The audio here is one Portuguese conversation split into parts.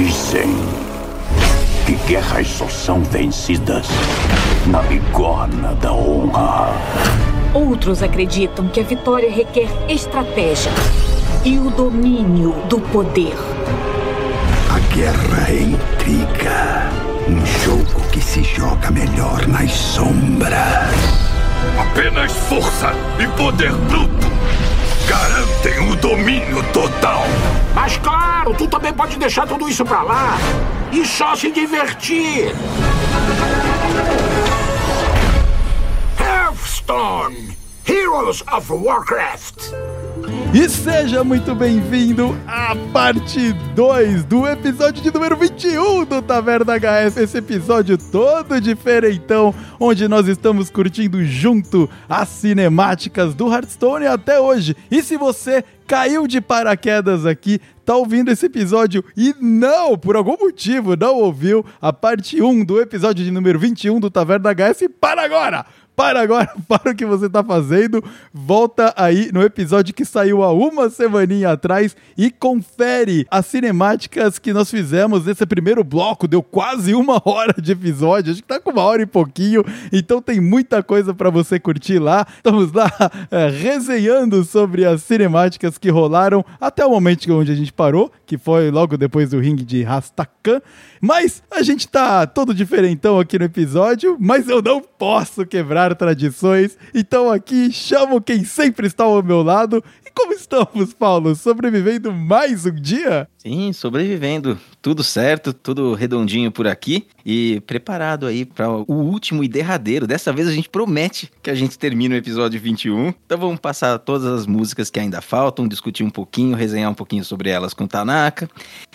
Dizem que guerras só são vencidas na bigorna da honra. Outros acreditam que a vitória requer estratégia e o domínio do poder. A guerra é intriga. Um jogo que se joga melhor nas sombras. Apenas força e poder bruto garantem o domínio total. Mas claro, tu também pode deixar tudo isso pra lá e só se divertir. Hearthstone, Heroes of Warcraft. E seja muito bem-vindo à parte 2 do episódio de número 21 do Taverna HS. Esse episódio todo diferentão, onde nós estamos curtindo junto as cinemáticas do Hearthstone até hoje. E se você caiu de paraquedas aqui, tá ouvindo esse episódio e não, por algum motivo, não ouviu a parte 1 do episódio de número 21 do Taverna HS, para agora! para agora, para o que você está fazendo, volta aí no episódio que saiu há uma semaninha atrás e confere as cinemáticas que nós fizemos nesse primeiro bloco, deu quase uma hora de episódio, acho que tá com uma hora e pouquinho, então tem muita coisa para você curtir lá. Estamos lá é, resenhando sobre as cinemáticas que rolaram até o momento onde a gente parou, que foi logo depois do ringue de Rastakan. Mas a gente tá todo diferentão aqui no episódio, mas eu não posso quebrar tradições. Então aqui chamo quem sempre está ao meu lado. E como estamos, Paulo? Sobrevivendo mais um dia? Sim, sobrevivendo. Tudo certo, tudo redondinho por aqui e preparado aí para o último e derradeiro. Dessa vez a gente promete que a gente termina o episódio 21. Então vamos passar todas as músicas que ainda faltam, discutir um pouquinho, resenhar um pouquinho sobre elas com Tanaka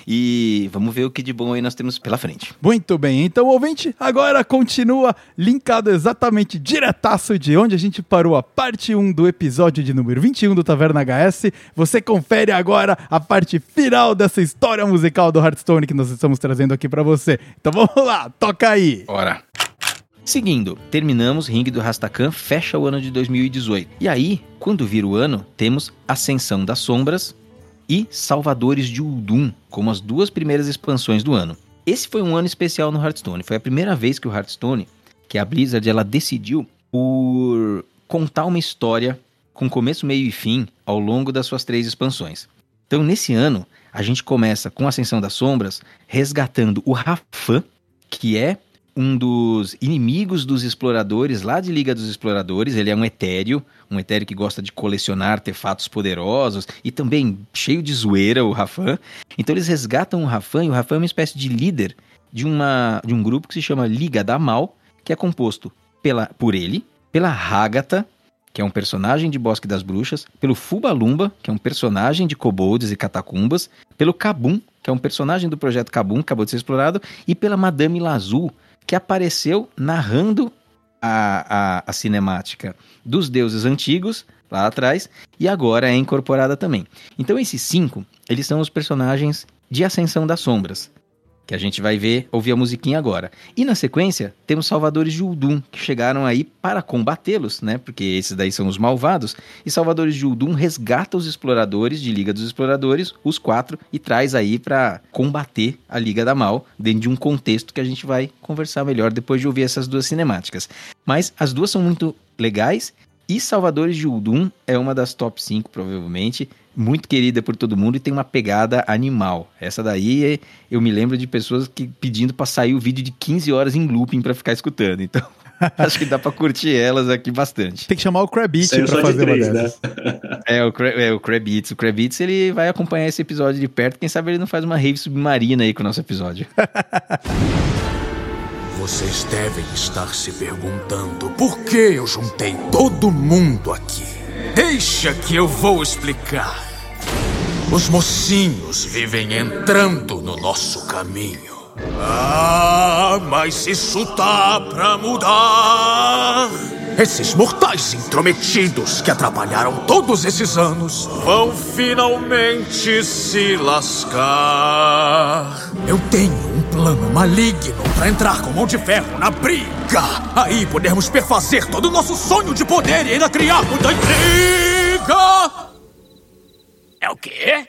e vamos ver o que de bom aí nós temos pela frente. Muito bem, então ouvinte, agora continua linkado exatamente diretaço de onde a gente parou a parte 1 do episódio de número 21 do Taverna HS. Você confere agora a parte final dessa história musical do Hearthstone que nós estamos trazendo aqui para você. Então vamos lá, toca aí. Bora. Seguindo, terminamos Ring do Rastakan, fecha o ano de 2018. E aí, quando vira o ano, temos Ascensão das Sombras e Salvadores de Uldum, como as duas primeiras expansões do ano. Esse foi um ano especial no Hearthstone. Foi a primeira vez que o Hearthstone, que a Blizzard, ela decidiu por contar uma história com começo, meio e fim ao longo das suas três expansões. Então, nesse ano, a gente começa com Ascensão das Sombras, resgatando o Rafan, que é um dos inimigos dos exploradores lá de Liga dos Exploradores. Ele é um etéreo, um etéreo que gosta de colecionar artefatos poderosos e também cheio de zoeira, o Rafan. Então eles resgatam o Rafan e o Rafan é uma espécie de líder de, uma, de um grupo que se chama Liga da Mal, que é composto pela, por ele, pela Hagata, que é um personagem de Bosque das Bruxas, pelo Fubalumba, que é um personagem de kobolds e catacumbas, pelo Kabum, que é um personagem do projeto Kabum, que acabou de ser explorado, e pela Madame Lazul, que apareceu narrando a, a, a cinemática dos deuses antigos lá atrás e agora é incorporada também. Então esses cinco, eles são os personagens de Ascensão das Sombras, que a gente vai ver, ouvir a musiquinha agora. E na sequência, temos Salvadores de Uldum, que chegaram aí para combatê-los, né? Porque esses daí são os malvados. E Salvadores de Uldum resgata os exploradores de Liga dos Exploradores, os quatro, e traz aí para combater a Liga da Mal, dentro de um contexto que a gente vai conversar melhor depois de ouvir essas duas cinemáticas. Mas as duas são muito legais. E Salvadores de Uldum é uma das top 5, provavelmente muito querida por todo mundo e tem uma pegada animal. Essa daí eu me lembro de pessoas que pedindo para sair o vídeo de 15 horas em looping para ficar escutando. Então, acho que dá para curtir elas aqui bastante. Tem que chamar o Crabit para fazer de três, uma dessas. Né? é, o, é, o Crabits, ele vai acompanhar esse episódio de perto. Quem sabe ele não faz uma rave submarina aí com o nosso episódio. Vocês devem estar se perguntando por que eu juntei todo mundo aqui. Deixa que eu vou explicar. Os mocinhos vivem entrando no nosso caminho. Ah, mas isso tá pra mudar. Esses mortais intrometidos que atrapalharam todos esses anos vão finalmente se lascar. Eu tenho um plano maligno para entrar com mão de ferro na briga. Aí podemos perfazer todo o nosso sonho de poder e ainda criar muita intriga. É o quê?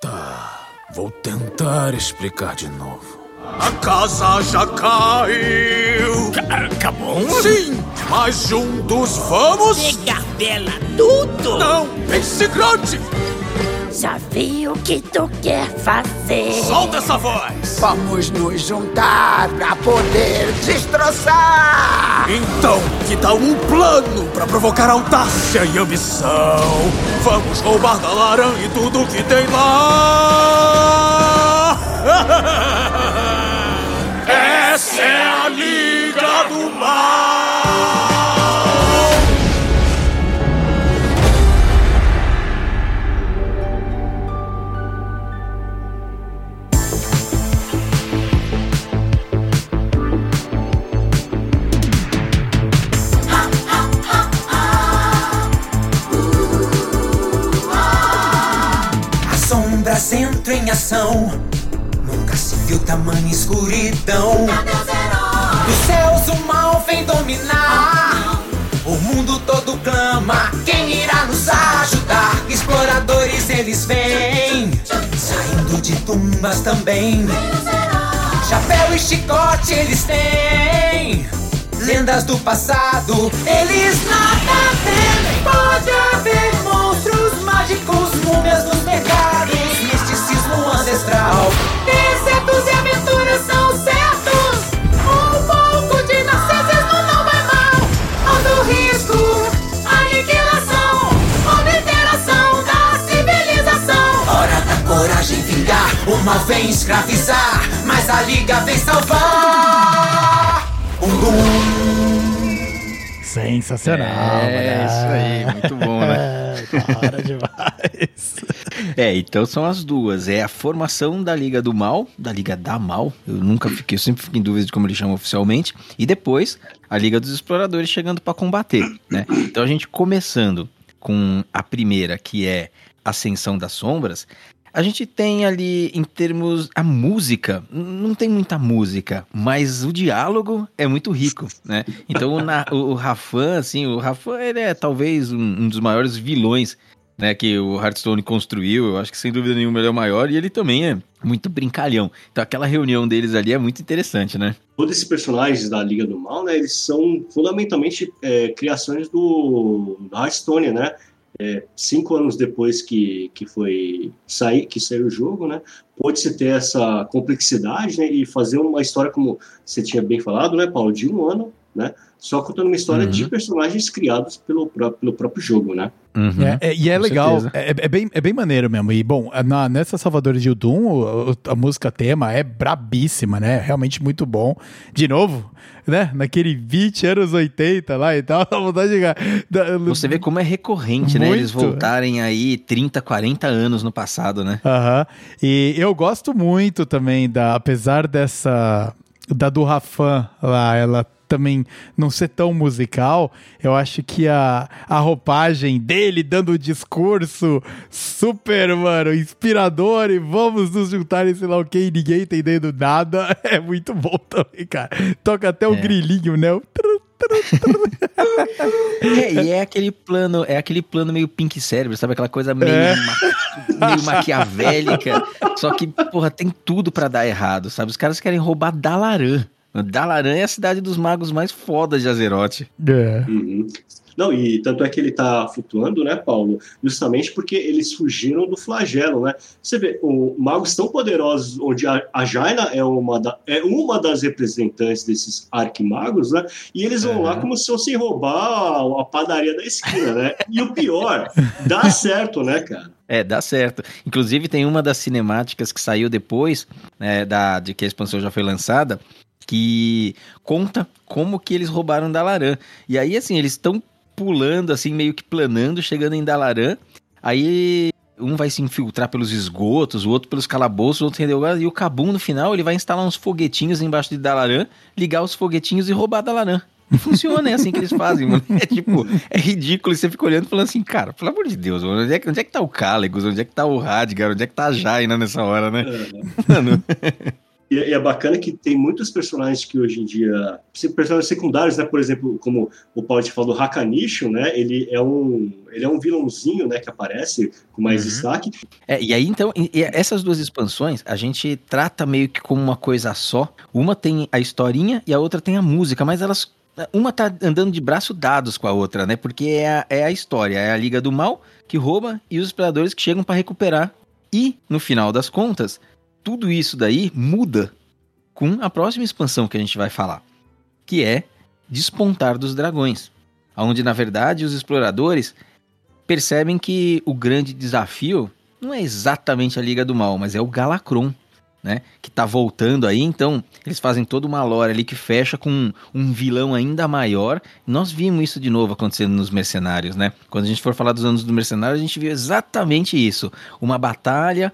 Tá. Vou tentar explicar de novo. A casa já caiu! Acabou? Sim, mas juntos vamos? Pegar dela tudo? Não, pense grande! Já vi o que tu quer fazer. Solta essa voz! Vamos nos juntar pra poder destroçar! Então, que tal um plano pra provocar audácia e ambição? Vamos roubar da Laran e tudo que tem lá! Essa é a Liga do Mal! Tumbas também. Chapéu e chicote eles têm. Lendas do passado, eles nada temem. Pode haver mal vem escravizar, mas a liga vem salvar. Um dum. Sensacional. É, isso aí, muito bom, né? É, Para demais. É, então são as duas. É a formação da Liga do Mal, da Liga da Mal. Eu nunca fiquei, eu sempre fico em dúvida de como ele chama oficialmente. E depois a Liga dos Exploradores chegando para combater, né? Então a gente começando com a primeira, que é Ascensão das Sombras. A gente tem ali, em termos. A música, não tem muita música, mas o diálogo é muito rico, né? Então o, na- o Rafan, assim, o Rafan, ele é talvez um, um dos maiores vilões né, que o Hearthstone construiu, eu acho que sem dúvida nenhuma ele é o maior, e ele também é muito brincalhão. Então aquela reunião deles ali é muito interessante, né? Todos esses personagens da Liga do Mal, né, eles são fundamentalmente é, criações do, do Hearthstone, né? É, cinco anos depois que, que foi sair, que saiu o jogo, né? Pôde-se ter essa complexidade né, e fazer uma história, como você tinha bem falado, né, Paulo, de um ano, né? Só contando uma história Uhum. de personagens criados pelo, pelo próprio jogo, né? Uhum. É, é, e é legal, é, é bem, é bem maneiro mesmo. E bom, na, nessa Salvadores de Udum, o- a música tema é brabíssima, né? Realmente muito bom. De novo, né? Naquele beat anos 80 lá e tal, dá vontade de. Da- Você vê como é recorrente, né? Eles Muito. voltarem aí 30, 40 anos no passado, né? Aham. E eu gosto muito também da, apesar dessa da do Rafan lá, ela também não ser tão musical, eu acho que a, a roupagem dele dando o discurso super, mano, inspirador e vamos nos juntar e sei lá o que, ninguém entendendo nada, é muito bom também, cara. Toca até o É. grilinho, né? O tru- É, e é aquele plano, é aquele plano meio pink cérebro, sabe? Aquela coisa meio, É. ma- meio maquiavélica. Só que, porra, tem tudo pra dar errado, sabe? Os caras querem roubar Dalaran. Dalaran é a cidade dos magos mais fodas de Azeroth. É. Uhum. Não, e tanto é que ele tá flutuando, né, Paulo? Justamente porque eles fugiram do flagelo, né? Você vê, o, magos tão poderosos, onde a, a Jaina é uma, da, é uma das representantes desses arquimagos, né? E eles vão lá Uhum. como se fossem roubar a, a padaria da esquina, né? E o pior, dá certo, né, cara? É, dá certo. Inclusive, tem uma das cinemáticas que saiu depois, né, da, de que a expansão já foi lançada, que conta como que eles roubaram Dalaran. E aí, assim, eles estão pulando, assim, meio que planando, chegando em Dalaran. Aí um vai se infiltrar pelos esgotos, o outro pelos calabouços, o outro entendeu? E o Kabum, no final, ele vai instalar uns foguetinhos embaixo de Dalaran, ligar os foguetinhos e roubar Dalaran. Funciona, é assim que eles fazem, mano. É tipo, é ridículo. E você fica olhando e falando assim, cara, pelo amor de Deus, mano, onde é que, onde é que tá o Calegos? Onde é que tá o Radgar? Onde é que tá a Jaina nessa hora, né? Mano, E, e é bacana que tem muitos personagens que hoje em dia, personagens secundários, né? Por exemplo, como o Paulo te falou do Hakanisho, né? Ele é um, ele é um vilãozinho, né? Que aparece com mais uhum. destaque. É, e aí então, e essas duas expansões a gente trata meio que como uma coisa só. Uma tem a historinha e a outra tem a música, mas elas uma tá andando de braço dados com a outra, né? Porque é a, é a história, é a Liga do Mal que rouba e os exploradores que chegam para recuperar. E, no final das contas, tudo isso daí muda com a próxima expansão que a gente vai falar, que é Despontar dos Dragões, onde na verdade os exploradores percebem que o grande desafio não é exatamente a Liga do Mal, mas é o Galacron, né? Que tá voltando aí, então eles fazem toda uma lore ali que fecha com um, um, vilão ainda maior. Nós vimos isso de novo acontecendo nos Mercenários, né? Quando a gente for falar dos anos do Mercenário, a gente viu exatamente isso. Uma batalha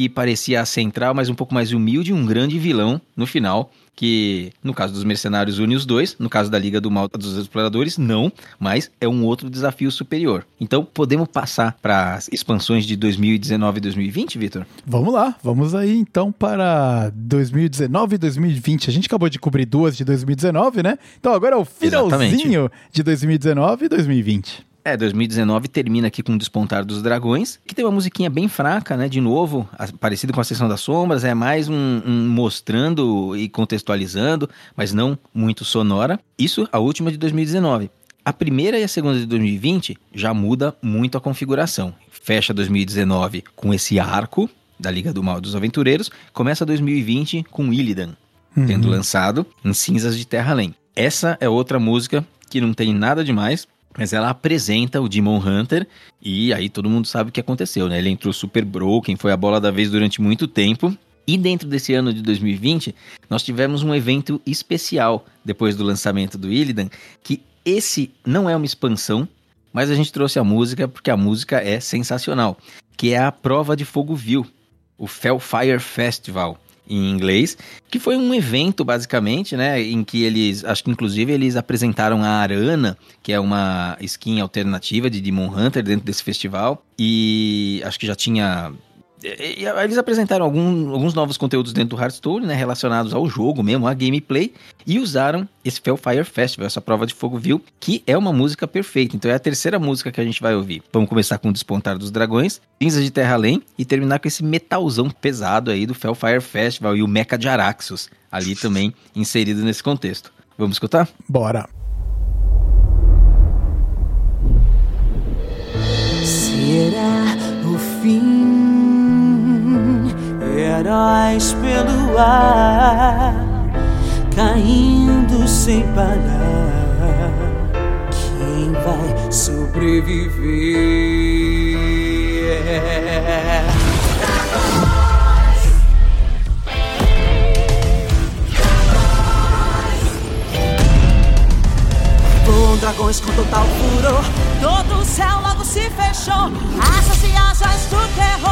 que parecia a central, mas um pouco mais humilde, um grande vilão no final, que no caso dos mercenários une os dois, no caso da Liga do Mal dos Exploradores, não, mas é um outro desafio superior. Então, podemos passar para as expansões de 2019 e 2020, Vitor? Vamos lá, vamos aí então para 2019 e 2020. A gente acabou de cobrir duas de 2019, né? Então agora é o finalzinho Exatamente. de 2019 e 2020. É, 2019 termina aqui com o Despontar dos Dragões, que tem uma musiquinha bem fraca, né? De novo, parecido com a Sessão das Sombras, é mais um, um, mostrando e contextualizando, mas não muito sonora. Isso, a última de 2019. A primeira e a segunda de 2020 já muda muito a configuração. Fecha 2019 com esse arco da Liga do Mal dos Aventureiros, começa 2020 com Illidan, uhum. tendo lançado em Cinzas de Terra Além. Essa é outra música que não tem nada demais, mas ela apresenta o Demon Hunter e aí todo mundo sabe o que aconteceu, né? Ele entrou super broken, foi a bola da vez durante muito tempo. E dentro desse ano de 2020, nós tivemos um evento especial depois do lançamento do Illidan, que esse não é uma expansão, mas a gente trouxe a música porque a música é sensacional, que é a Prova de Fogo Vil, o Fellfire Festival em inglês, que foi um evento basicamente, né, em que eles, acho que inclusive eles apresentaram a Arana, que é uma skin alternativa de Demon Hunter dentro desse festival, e acho que já tinha eles apresentaram algum, alguns novos conteúdos dentro do Hearthstone, né, relacionados ao jogo mesmo, à gameplay, e usaram esse Fellfire Festival, essa prova de fogo vil, que é uma música perfeita. Então é a terceira música que a gente vai ouvir. Vamos começar com o Despontar dos Dragões, Cinza de Terra Além, e terminar com esse metalzão pesado aí do Fellfire Festival e o Mecha de Araxos, ali também inserido nesse contexto. Vamos escutar? Bora! Será o fim? Heróis pelo ar, caindo sem parar. Quem vai sobreviver? Dragões com total furor. Todo o céu logo se fechou. E asas do terror.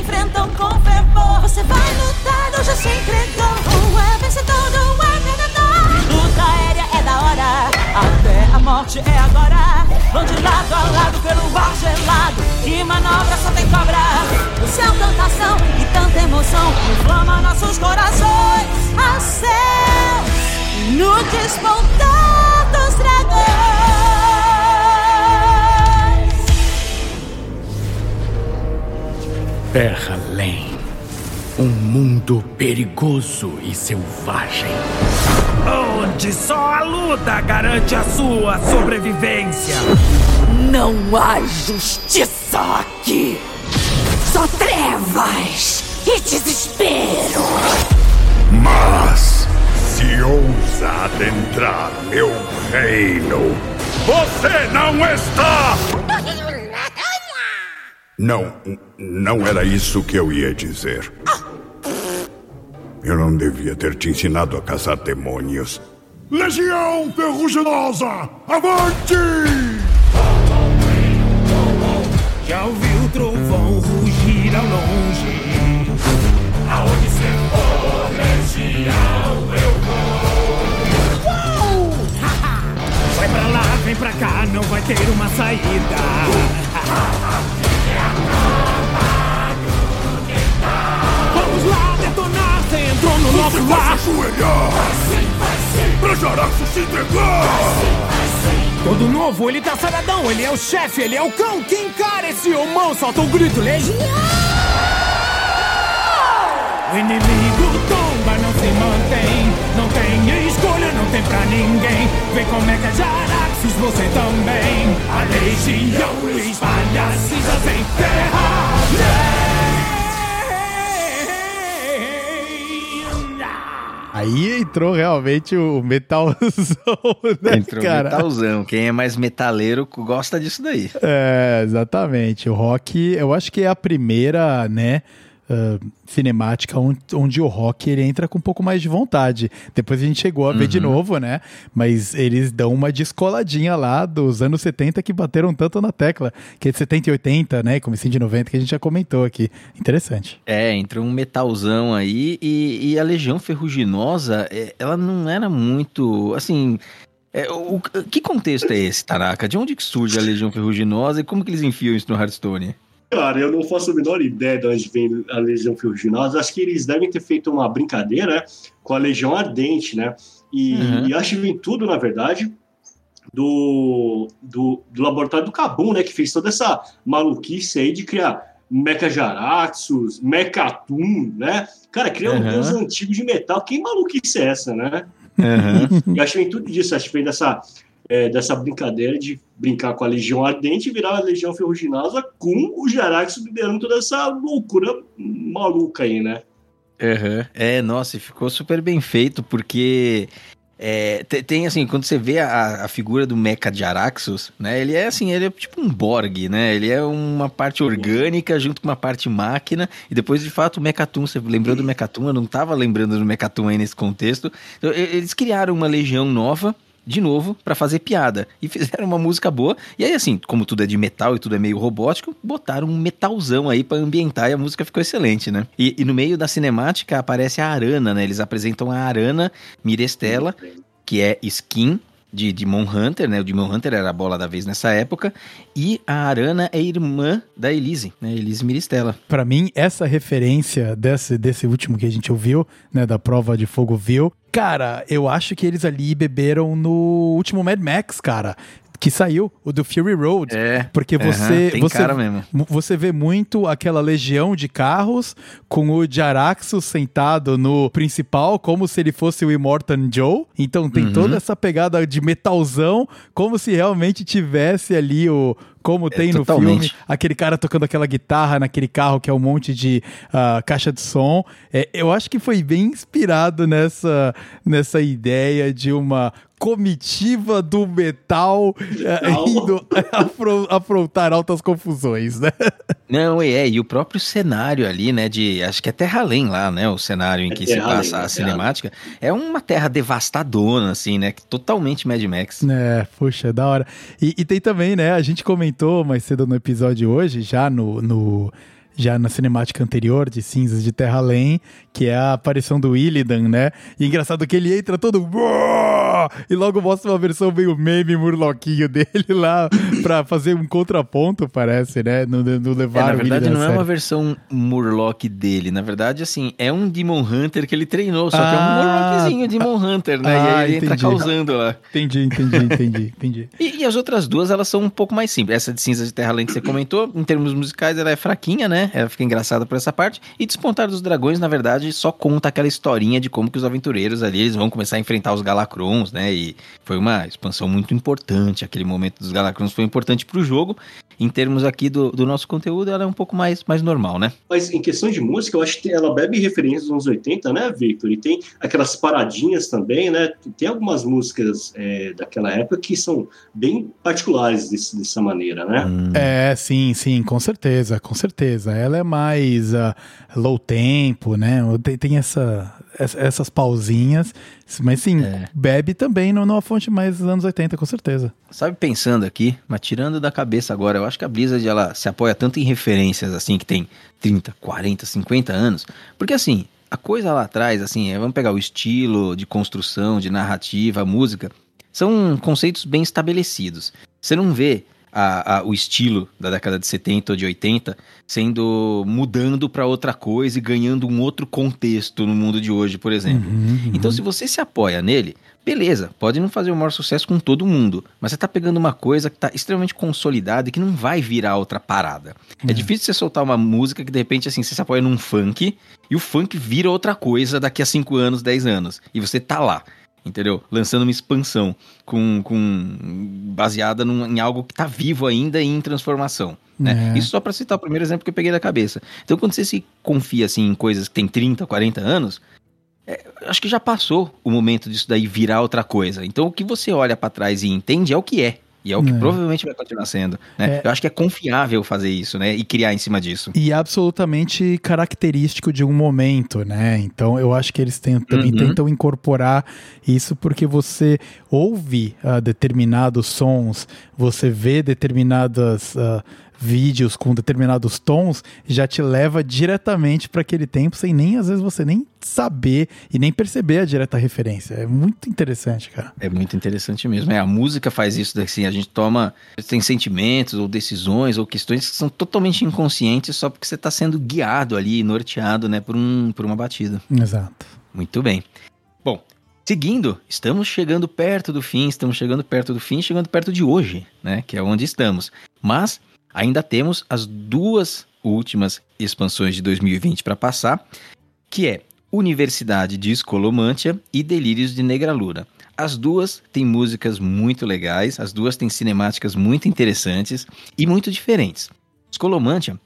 Enfrentam com fervor. Você vai lutar, já se entregou. É vencedor do é vendedor. Luta aérea é da hora. Até a morte é agora. Vão de lado a lado pelo ar gelado. Que manobra só tem cobra. O céu, tanta ação e tanta emoção. Inflama nossos corações aos céus. No despontar dos dragões. Terra Além. Um mundo perigoso e selvagem. Onde só a luta garante a sua sobrevivência. Não há justiça aqui. Só trevas e desespero. Mas, se ousa adentrar meu reino, você não está. Não, não era isso que eu ia dizer. Eu não devia ter te ensinado a caçar demônios. Legião Ferruginosa, avante! Já ouviu o trovão rugir ao longe? Aonde você for, Legião, eu vou! Uou! Vai pra lá, vem pra cá, não vai ter uma saída. No nosso Você vai lar. se ajoelhar! Pra Jaraxo se entregar! Todo novo, ele tá saradão, ele é o chefe, ele é o cão que encara esse homão, solta o grito legião. O inimigo tomba, não se mantém, não tem escolha, não tem pra ninguém. Vem como é que é Jaraxos, você também. A legião espalha cinzas em terra. Aí entrou realmente o metalzão, né, Entrou cara? metalzão. Quem é mais metaleiro gosta disso daí. É, exatamente. O rock, eu acho que é a primeira, né, ah, cinemática onde, onde o rock ele entra com um pouco mais de vontade. Depois a gente chegou a ver de novo, né? Mas eles dão uma descoladinha lá dos anos 70 que bateram tanto na tecla, que é de 70 e 80, né? Comecinho de 90 que a gente já comentou aqui. Interessante. É, entrou um metalzão aí e, e a Legião Ferruginosa, é, ela não era muito, assim... é, o, que contexto é esse, Taraka? De onde que surge a Legião Ferruginosa e como que eles enfiam isso no Hearthstone? Cara, eu não faço a menor ideia de onde vem a Legião Ferruginosa. Acho que eles devem ter feito uma brincadeira né, com a Legião Ardente, né? E, Uhum. e acho que vem tudo, na verdade, do, do, do laboratório do Kabum, né? Que fez toda essa maluquice aí de criar Mecha Jaraxus, Mechatum, né? Cara, criar um Uhum. deus antigo de metal. Que maluquice é essa, né? Uhum. E acho que vem tudo disso, acho que vem dessa, é, dessa brincadeira de brincar com a Legião Ardente e virar a Legião Ferruginosa com o Jarax liderando toda essa loucura maluca aí, né? Uhum. É, nossa, e ficou super bem feito, porque é, te- tem, assim, quando você vê a, a figura do Mecha de Araxos, né, ele é assim, ele é tipo um Borg, né, ele é uma parte orgânica junto com uma parte máquina, e depois, de fato, o Mechatum, você lembrou do Mechatum, eu não tava lembrando do Mechatum aí nesse contexto, Então, eles criaram uma legião nova, de novo, pra fazer piada. E fizeram uma música boa. E aí, assim, como tudo é de metal e tudo é meio robótico, botaram um metalzão aí pra ambientar e a música ficou excelente, né? E, e no meio da cinemática aparece a Arana, né? Eles apresentam a Arana Mirestela, que é skin de Demon Hunter, né? O Demon Hunter era a bola da vez nessa época. E a Arana é irmã da Elise, né? Elise Mirestela. Pra mim, essa referência desse, desse último que a gente ouviu, né, da prova de fogo viu, cara, eu acho que eles ali beberam no último Mad Max, cara. Que saiu, o do Fury Road. É. Porque você. você, você vê muito aquela legião de carros com o Jaraxo sentado no principal, como se ele fosse o Immortan Joe. Então tem Uhum. toda essa pegada de metalzão, como se realmente tivesse ali o. Como tem no totalmente. filme, aquele cara tocando aquela guitarra naquele carro que é um monte de ah, caixa de som. É, eu acho que foi bem inspirado nessa, nessa ideia de uma comitiva do metal eh, Metal. indo afro- afrontar altas confusões, né? Não, é, e o próprio cenário ali, né, de, acho que é Terra Além lá, né, o cenário em É que se passa Além, a é cinemática, é uma terra devastadona, assim, né, que totalmente Mad Max. É, puxa, é da hora. E, e tem também, né? A gente comentou mais cedo no episódio hoje, já no. no- já na cinemática anterior de Cinzas de Terra Além, que é a aparição do Illidan, né? E engraçado que ele entra todo. E logo mostra uma versão meio meme murloquinho dele lá pra fazer um contraponto, parece, né? No, no É, levar na o verdade, não é uma versão Murloc dele. Na verdade, assim, é um Demon Hunter que ele treinou, só que é um Ah, Murloczinho Demon Hunter, né? Ah, e aí ele entra entendi. causando lá. Entendi, entendi, entendi, entendi. E, e as outras duas, elas são um pouco mais simples. Essa de Cinzas de Terra Além que você comentou, em termos musicais, ela é fraquinha, né? Ela fica engraçada por essa parte. E Despontar dos Dragões, na verdade, só conta aquela historinha de como que os aventureiros ali, eles vão começar a enfrentar os Galacrons, né? E foi uma expansão muito importante. Aquele momento dos Galacrons foi importante pro jogo. Em termos aqui do, do nosso conteúdo, ela é um pouco mais, mais normal, né? Mas em questão de música, eu acho que ela bebe referências dos anos 80, né, Victor? E tem aquelas paradinhas também, né? Tem algumas músicas é, daquela época que são bem particulares desse- dessa maneira, né? É, sim, sim, com certeza, com certeza. Ela é mais ah, low tempo, né? Tem, tem essa- essas pausinhas, mas sim, bebe também numa fonte mais dos anos 80, com certeza. Sabe, pensando aqui, mas tirando da cabeça agora, eu acho que a Blizzard ela se apoia tanto em referências assim que tem 30, 40, 50 anos, porque assim, a coisa lá atrás, assim, é, vamos pegar o estilo de construção, de narrativa, música, são conceitos bem estabelecidos. Você não vê a, a, o estilo da década de 70 ou de 80 sendo mudando para outra coisa e ganhando um outro contexto no mundo de hoje, por exemplo. Uhum, uhum. Então, se você se apoia nele, beleza, pode não fazer o maior sucesso com todo mundo, mas você tá pegando uma coisa que tá extremamente consolidada e que não vai virar outra parada. É, É. difícil você soltar uma música que de repente assim, você se apoia num funk e o funk vira outra coisa daqui a 5 anos, 10 anos, e você tá lá. Entendeu? Lançando uma expansão com, com baseada num- em algo que tá vivo ainda e em transformação. Né? É. Isso só pra citar o primeiro exemplo que eu peguei da cabeça. Então, quando você se confia assim em coisas que tem 30, 40 anos, é, acho que já passou o momento disso daí virar outra coisa. Então, o que você olha pra trás e entende é o que é. E é o que É. provavelmente vai continuar sendo. Né? É. Eu acho que é confiável fazer isso, né? E criar em cima disso. E absolutamente característico de um momento, né? Então eu acho que eles também Uhum. tentam incorporar isso porque você ouve ah, determinados sons, você vê determinados ah, vídeos com determinados tons, já te leva diretamente para aquele tempo sem nem às vezes você nem saber e nem perceber a direta referência. É muito interessante, cara. É muito interessante mesmo. É, a música faz isso, assim, a gente toma, tem sentimentos ou decisões ou questões que são totalmente inconscientes só porque você está sendo guiado ali, norteado, né, por, um, por uma batida. Exato. Muito bem. Bom, seguindo, estamos chegando perto do fim, estamos chegando perto do fim, chegando perto de hoje, né, que é onde estamos. Mas ainda temos as duas últimas expansões de 2020 para passar, que é Universidade de Escolomântia e Delírios de Negralura. As duas têm músicas muito legais, as duas têm cinemáticas muito interessantes e muito diferentes. Escolomântia,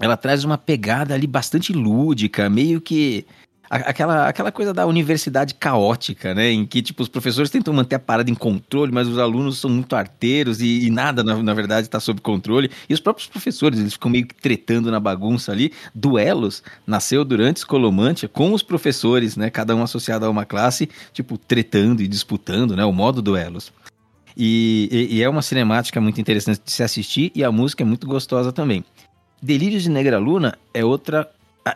ela traz uma pegada ali bastante lúdica, meio que aquela, aquela coisa da universidade caótica, né? Em que, tipo, os professores tentam manter a parada em controle, mas os alunos são muito arteiros e, e nada, na, na verdade, está sob controle. E os próprios professores, eles ficam meio que tretando na bagunça ali. Duelos nasceu durante Escolomântia com os professores, né? Cada um associado a uma classe, tipo, tretando e disputando, né? O modo duelos. E, e- e é uma cinemática muito interessante de se assistir e a música é muito gostosa também. Delírios de Negra Luna é outra.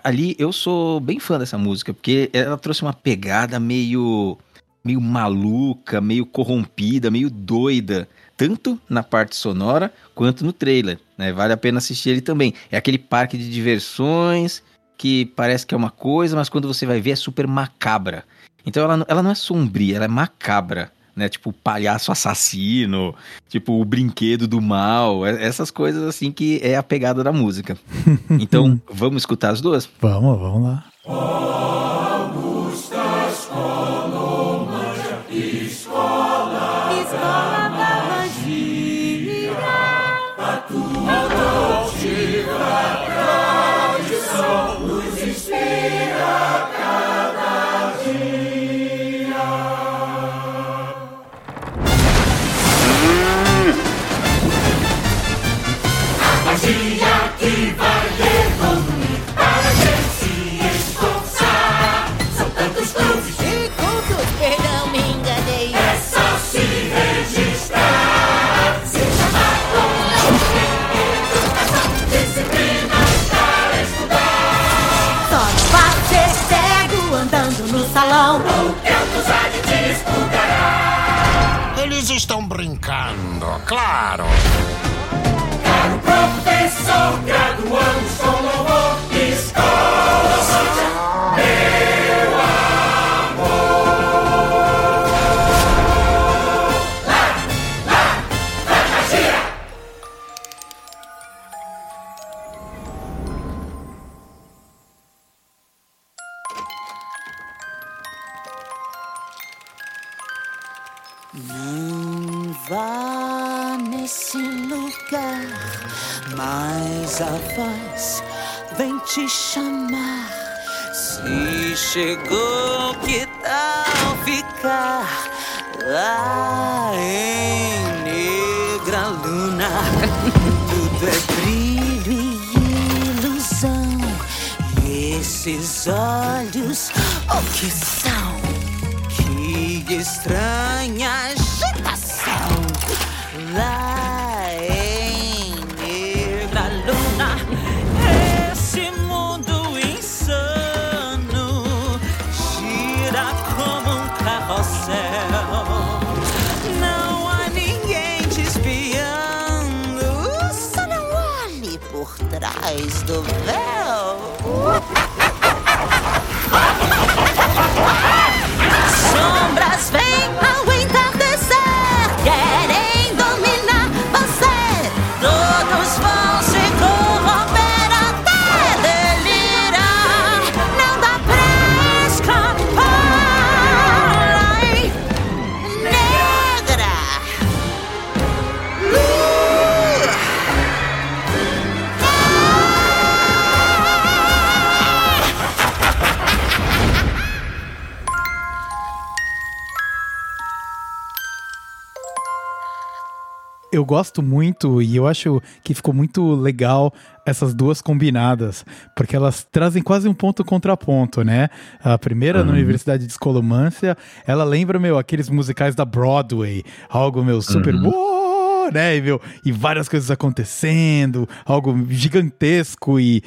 Ali eu sou bem fã dessa música, porque ela trouxe uma pegada meio. meio maluca, meio corrompida, meio doida. Tanto na parte sonora quanto no trailer. Né? Vale a pena assistir ele também. É aquele parque de diversões que parece que é uma coisa, mas quando você vai ver é super macabra. Então ela, ela não é sombria, ela é macabra. Né, tipo o palhaço assassino, tipo o brinquedo do mal, é- essas coisas assim que é a pegada da música. Então, vamos escutar as duas? Vamos, vamos lá. Escola brincando, claro. Caro professor, graduamos estranha agitação lá em negra luna. Esse mundo insano gira como um carrossel. Não há ninguém te espiando, só não olhe por trás do véu. Eu gosto muito e eu acho que ficou muito legal essas duas combinadas, porque elas trazem quase um ponto contraponto, né? A primeira, na Universidade de Escolomância, ela lembra, meu, aqueles musicais da Broadway, algo, meu, super. "Uou", né? E, meu, e várias coisas acontecendo, algo gigantesco e,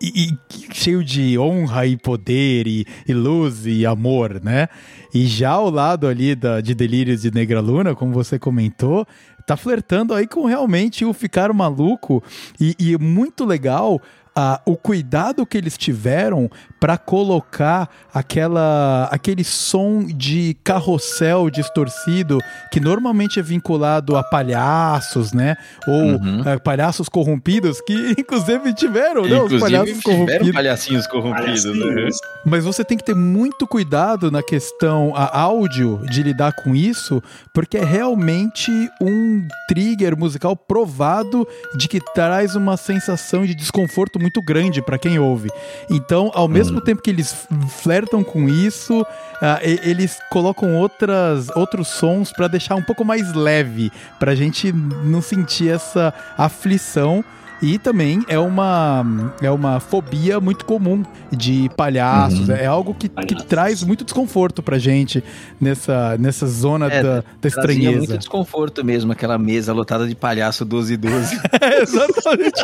e- e cheio de honra e poder e, e luz e amor, né? E já ao lado ali da, de Delírios de Negra Luna, como você comentou, tá flertando aí com realmente o ficar maluco. E, e muito legal ah, o cuidado que eles tiveram para colocar aquela aquele som de carrossel distorcido que normalmente é vinculado a palhaços, né? Ou eh, palhaços corrompidos que inclusive tiveram, né? Os Inclusive, palhaços tiveram corrompidos. palhacinhos corrompidos, né? Palhacinhos. Mas você tem que ter muito cuidado na questão a áudio de lidar com isso, porque é realmente um trigger musical provado de que traz uma sensação de desconforto muito grande para quem ouve. Então, ao mesmo tempo que eles flertam com isso, e- eles colocam outras, outros sons para deixar um pouco mais leve, pra gente não sentir essa aflição. E também é uma, é uma fobia muito comum de palhaços. Uhum. É algo que, que traz muito desconforto pra gente nessa, nessa zona É, da, da estranheza. muito desconforto mesmo, aquela mesa lotada de palhaço 12 e 12. É, exatamente.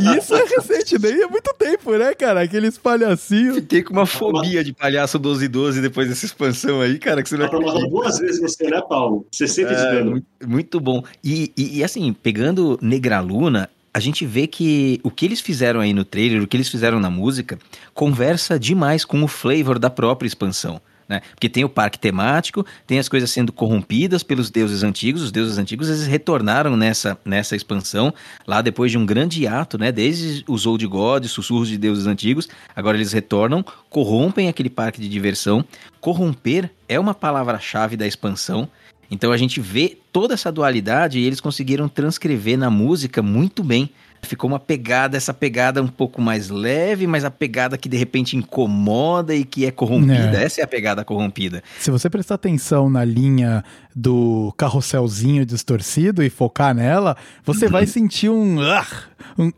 E isso é recente, daí é muito tempo, né, cara? Aqueles palhacinhos. Fiquei com uma fobia de palhaço 12 e 12 depois dessa expansão aí, cara, que você não acredita. duas vezes você, né, Paulo? Você sente de É, dano. muito, muito bom. E, e, e, assim, pegando Negraluna, a gente vê que o que eles fizeram aí no trailer, o que eles fizeram na música, conversa demais com o flavor da própria expansão. Né? Porque tem o parque temático, tem as coisas sendo corrompidas pelos deuses antigos. Os deuses antigos eles retornaram nessa, nessa expansão, lá depois de um grande ato, né? Desde os Old Gods, sussurros de deuses antigos. Agora eles retornam, corrompem aquele parque de diversão. Corromper é uma palavra-chave da expansão. Então a gente vê toda essa dualidade e eles conseguiram transcrever na música muito bem. Ficou uma pegada, essa pegada um pouco mais leve, mas a pegada que de repente incomoda e que é corrompida. É. Essa é a pegada corrompida. Se você prestar atenção na linha do carrosselzinho distorcido e focar nela, você vai sentir um. ah, um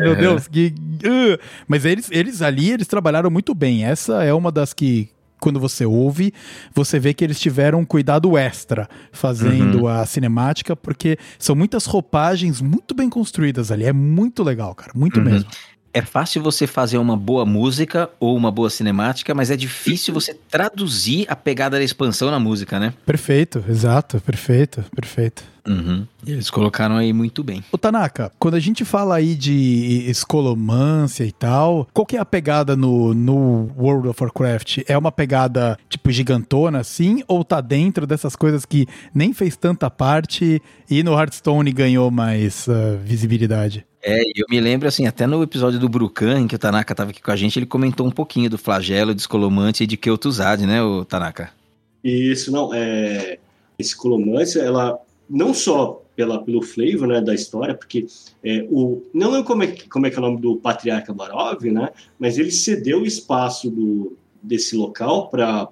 meu É. Deus, que. ah. Mas eles, eles ali, eles trabalharam muito bem. Essa é uma das que. Quando você ouve, você vê que eles tiveram um cuidado extra fazendo a cinemática, porque são muitas roupagens muito bem construídas ali. É muito legal, cara. Muito Uhum. mesmo. É fácil você fazer uma boa música ou uma boa cinemática, mas é difícil você traduzir a pegada da expansão na música, né? Perfeito, exato, perfeito, perfeito. Uhum. Eles colocaram aí muito bem. Ô Tanaka, quando a gente fala aí de escolomância e tal, qual que é a pegada no, no World of Warcraft? É uma pegada, tipo, gigantona assim? Ou tá dentro dessas coisas que nem fez tanta parte e no Hearthstone ganhou mais ah, visibilidade? É, eu me lembro, assim, até no episódio do Brucan, em que o Tanaka tava aqui com a gente, ele comentou um pouquinho do flagelo, de escolomante e de Keotuzade, né, o Tanaka? Isso, não, é... Esse Colomância, ela, não só pela, pelo flavor, né, da história, porque é, o... Não lembro como é, como é que é o nome do Patriarca Barov, né, mas ele cedeu o espaço do, desse local para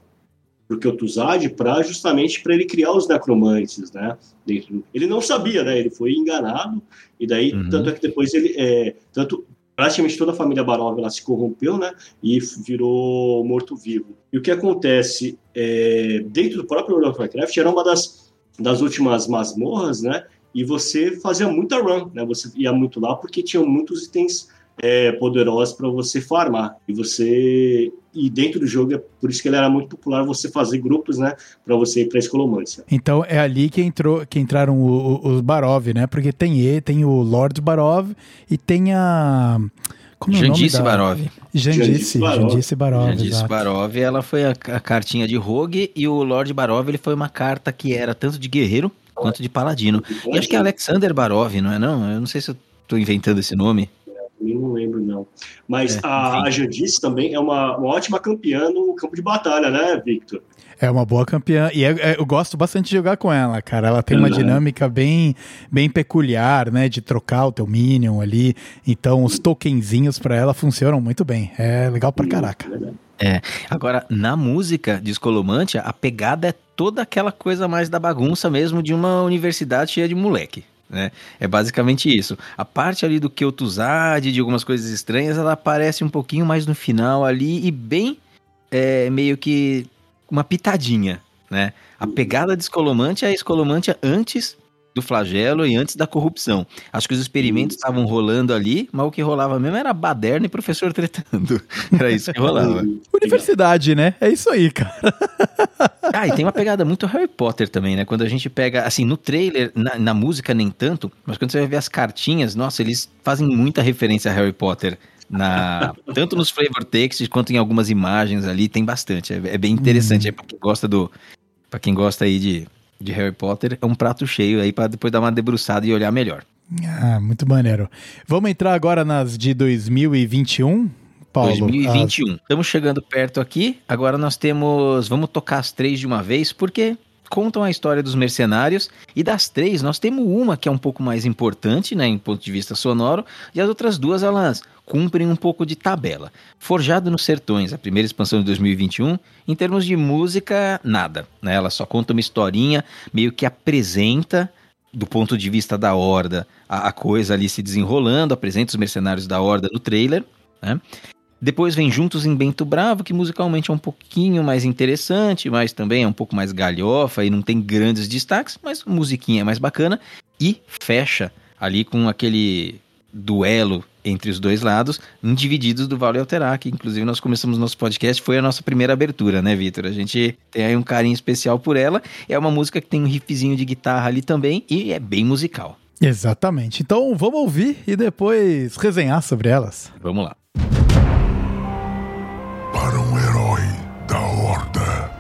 o Kel'Thuzad para justamente para ele criar os necromantes, né? Dentro. Ele não sabia, né? Ele foi enganado e daí Uhum. tanto é que depois ele é, tanto praticamente toda a família Barov ela se corrompeu, né? E virou morto-vivo. E o que acontece é, dentro do próprio World of Warcraft era uma das das últimas masmorras, né? E você fazia muita run, né? Você ia muito lá porque tinham muitos itens é, poderosas para você farmar. E você. E dentro do jogo, é por isso que ele era muito popular você fazer grupos, né? Para você ir pra escolomância. Então é ali que, entrou, que entraram o- o- os Barov, né? Porque tem ele, tem o Lord Barov e tem a. Como é o nome Jandice da- Barov. Jandice, Jandice Barov. Jandice. Barov, ela foi a, a cartinha de Rogue e o Lord Barov, ele foi uma carta que era tanto de guerreiro quanto de paladino. E acho que é Alexander Barov, não é não? Eu não sei se eu tô inventando esse nome. Eu não lembro, não. Mas É, a, a Jandice também é uma, uma ótima campeã no campo de batalha, né, Victor? É uma boa campeã. E é- é- eu gosto bastante de jogar com ela, cara. Ela tem uma Uhum. dinâmica bem, bem peculiar, né? De trocar o teu Minion ali. Então os tokenzinhos pra ela funcionam muito bem. É legal pra caraca. É. Agora, na música de Escolomantia, a pegada é toda aquela coisa mais da bagunça mesmo de uma universidade cheia de moleque. Né? É basicamente isso. A parte ali do Kel'Thuzad, de algumas coisas estranhas, ela aparece um pouquinho mais no final ali e bem é, meio que uma pitadinha, né? A pegada de Escolomantia é a Escolomantia antes do flagelo e antes da corrupção. Acho que os experimentos estavam rolando ali, mas o que rolava mesmo era baderna e professor tretando. Era isso que rolava. Universidade, né? É isso aí, cara. Ah, e tem uma pegada muito Harry Potter também, né? Quando a gente pega, assim, no trailer, na, na música nem tanto, mas quando você vai ver as cartinhas, nossa, eles fazem muita referência a Harry Potter. Na, tanto nos flavor text quanto em algumas imagens ali, tem bastante. É, é bem interessante. aí pra quem gosta do. Pra quem gosta aí de, de Harry Potter, é um prato cheio aí pra depois dar uma debruçada e olhar melhor. Ah, muito maneiro. Vamos entrar agora nas de 2021, Paulo? 2021. Estamos chegando perto aqui. Agora nós temos. Vamos tocar as três de uma vez, porque contam a história dos mercenários. E das três, nós temos uma que é um pouco mais importante, né, em ponto de vista sonoro, e as outras duas, elas cumprem um pouco de tabela. Forjado nos Sertões, a primeira expansão de 2021, em termos de música, nada. Né? Ela só conta uma historinha, meio que apresenta do ponto de vista da Horda, a, a coisa ali se desenrolando, apresenta os mercenários da Horda no trailer, né? Depois vem Juntos em Bento Bravo, que musicalmente é um pouquinho mais interessante, mas também é um pouco mais galhofa e não tem grandes destaques, mas musiquinha é mais bacana. E fecha ali com aquele duelo entre os dois lados, Individidos do Vale Alterar, que inclusive nós começamos nosso podcast, foi a nossa primeira abertura, né, Vitor? A gente tem aí um carinho especial por ela. É uma música que tem um riffzinho de guitarra ali também e é bem musical. Exatamente. Então vamos ouvir e depois resenhar sobre elas. Vamos lá. Para um herói da Horda,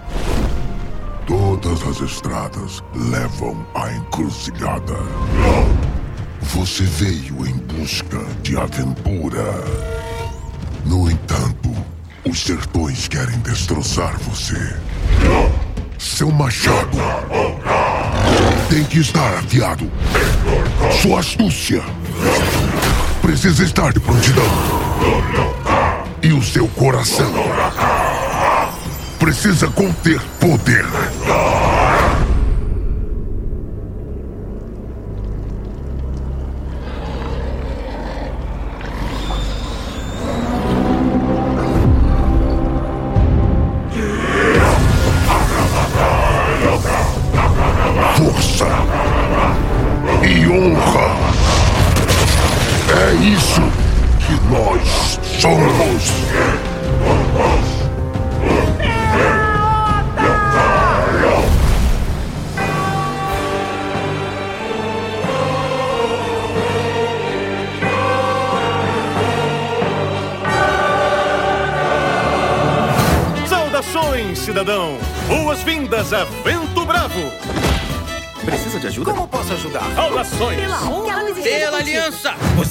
todas as estradas levam à encruzilhada. Você veio em busca de aventura. No entanto, os sertões querem destroçar você. Seu machado tem que estar afiado. Sua astúcia precisa estar de prontidão. E o seu coração precisa conter poder.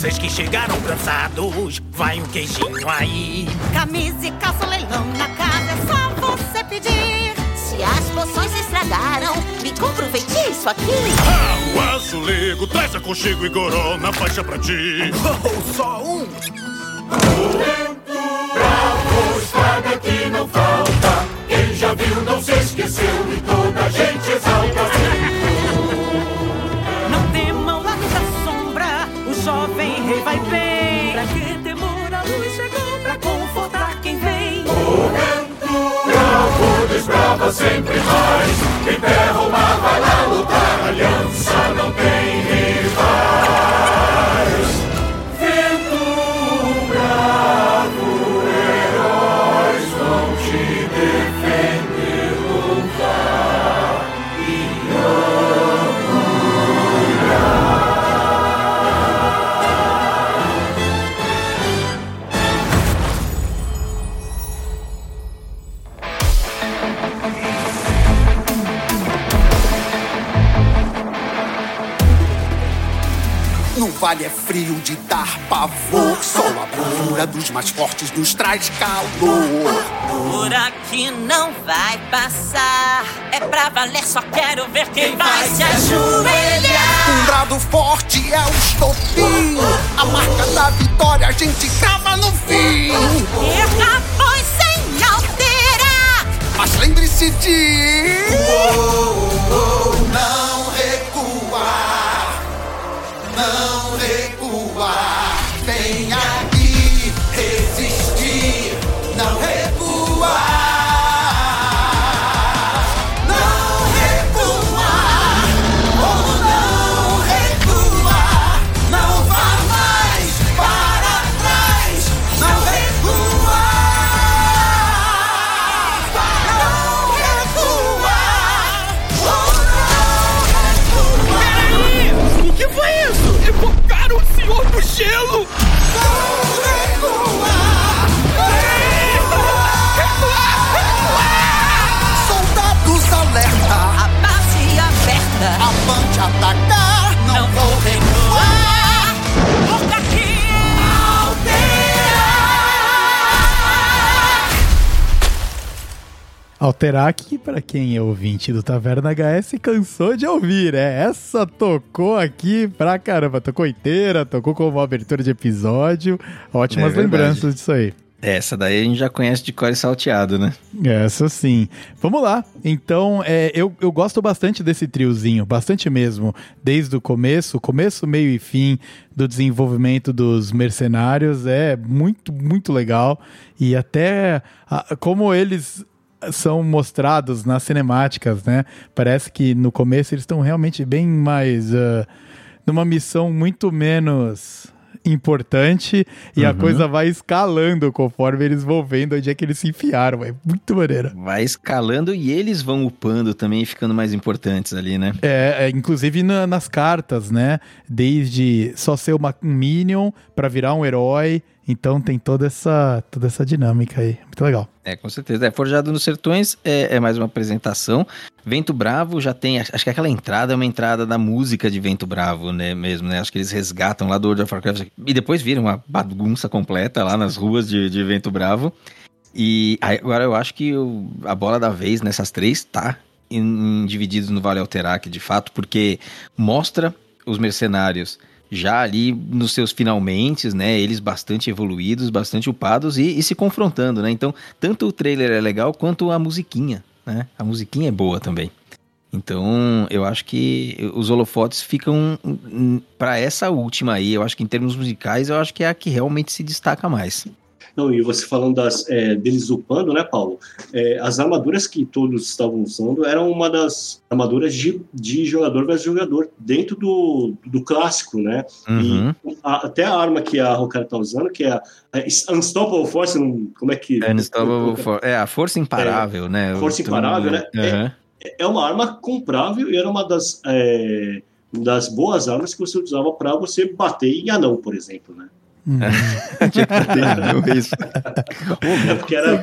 Vocês que chegaram cansados, vai um queijinho aí. Camisa e calça leilão na casa, é só você pedir. Se as poções estragaram, me compra um feitiço aqui. Ah, o azulego, traz aconchego e goró na faixa pra ti. Oh, só um! Bravo, sempre mais. Quem terra vai vale é frio de dar pavor. Só a bravura dos mais fortes nos traz calor. Por aqui não vai passar. É pra valer, só quero ver quem vai se ajoelhar. Um brado forte é o estopim. A marca da vitória a gente crava no fim. Erra, pois sem alterar. Mas lembre-se de. não recuar. Não recuar. Vem aqui Gelo! Alterar que, para quem é ouvinte do Taverna HS, cansou de ouvir, é? Essa tocou aqui pra caramba. Tocou inteira, tocou como abertura de episódio. Ótimas É lembranças disso aí. Essa daí a gente já conhece de core salteado, né? Essa sim. Vamos lá. Então, é, eu, eu gosto bastante desse triozinho, bastante mesmo. Desde o começo, começo, meio e fim do desenvolvimento dos mercenários é muito, muito legal. E até a- como eles são mostrados nas cinemáticas, né? Parece que no começo eles estão realmente bem mais. ah, numa missão muito menos importante e a Uhum. coisa vai escalando conforme eles vão vendo onde é que eles se enfiaram. É muito maneiro. Vai escalando e eles vão upando também ficando mais importantes ali, né? É, é, inclusive na- nas cartas, né? Desde só ser uma, um Minion pra virar um herói. Então tem toda essa, toda essa dinâmica aí. Muito legal. É, com certeza. É, Forjado nos Sertões é, é mais uma apresentação. Vento Bravo já tem. Acho que aquela entrada é uma entrada da música de Vento Bravo, né? Mesmo, né? Acho que eles resgatam lá do World of Warcraft e depois viram uma bagunça completa lá nas ruas de, de Vento Bravo. E agora eu acho que a bola da vez nessas três tá em, em divididos no Vale Alterac, de fato, porque mostra os mercenários já ali nos seus finalmente, né? Eles bastante evoluídos, bastante upados e, e se confrontando, né? Então, tanto o trailer é legal quanto a musiquinha, né? A musiquinha é boa também. Então, eu acho que os holofotes ficam para essa última aí. Eu acho que em termos musicais, eu acho que é a que realmente se destaca mais. Não, e você falando das, é, deles upando, né, Paulo? É, as armaduras que todos estavam usando eram uma das armaduras de, de jogador versus jogador, dentro do, do clássico, né? Uhum. E a- até a arma que a Rokara tá usando, que é a, a Unstoppable Force, não- como é que... É, Unstoppable For- é a força imparável, né? Força Então, imparável, né? aham. É uma arma comprável e era uma das, é, das boas armas que você usava para você bater em anão, por exemplo, né? Isso. É porque era,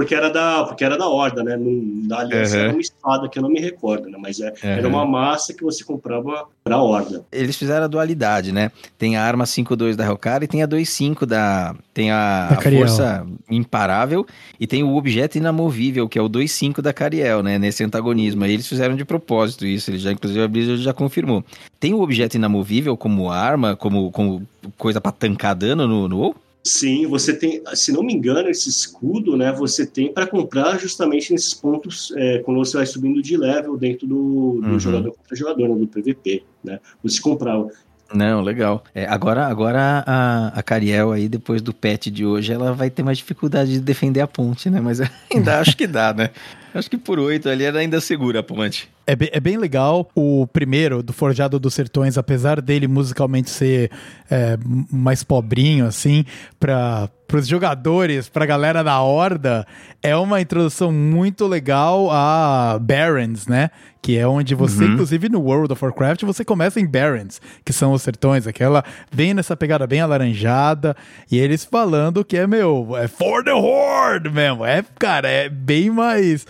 porque era da, porque era da horda, né? Não, da aliança Uhum. era uma espada que eu não me recordo, né? Mas é, era Uhum. uma massa que você comprava pra horda. Eles fizeram a dualidade, né? Tem a arma 5.2 da Hellcar e tem a 2.5 da... Tem a, Da a força imparável e tem o objeto inamovível, que é o 2.5 da Cariel, né? Nesse antagonismo. Aí eles fizeram de propósito isso. Eles já, inclusive, a Blizzard já confirmou. Tem o objeto inamovível como arma, como, como coisa pra tancar dano no, no WoW? Sim, você tem, se não me engano, esse escudo, né? Você tem para comprar justamente nesses pontos é, quando você vai subindo de level dentro do, do Uhum. jogador contra jogador, né, do PVP, né? Você comprava. Não, legal. É, agora agora a, a Cariel aí, depois do patch de hoje, ela vai ter mais dificuldade de defender a ponte, né? Mas ainda acho que dá, né? Acho que por oito ali ela ainda segura a ponte. É bem, é bem legal. O primeiro, do Forjado dos Sertões, apesar dele musicalmente ser é, mais pobrinho, assim, para os jogadores, pra galera da Horda, é uma introdução muito legal a Barrens, né? Que é onde você, Uhum. inclusive no World of Warcraft, você começa em Barrens, que são os sertões, aquela bem nessa pegada bem alaranjada, e eles falando que é, meu, é for the Horde mesmo. É, cara, é bem mais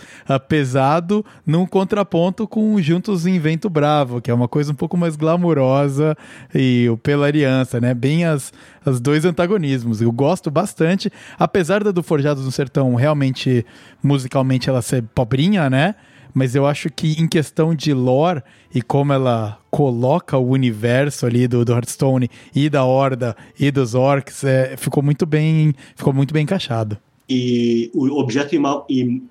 pesado num contraponto com Juntos em Vento Bravo, que é uma coisa um pouco mais glamurosa e o Pela Aliança, né? Bem as, as dois antagonismos. Eu gosto bastante, apesar da do Forjados no Sertão realmente, musicalmente, ela ser pobrinha, né? Mas eu acho que em questão de lore e como ela coloca o universo ali do, do Hearthstone e da Horda e dos Orcs, é, ficou muito bem, ficou muito bem encaixado. E o objeto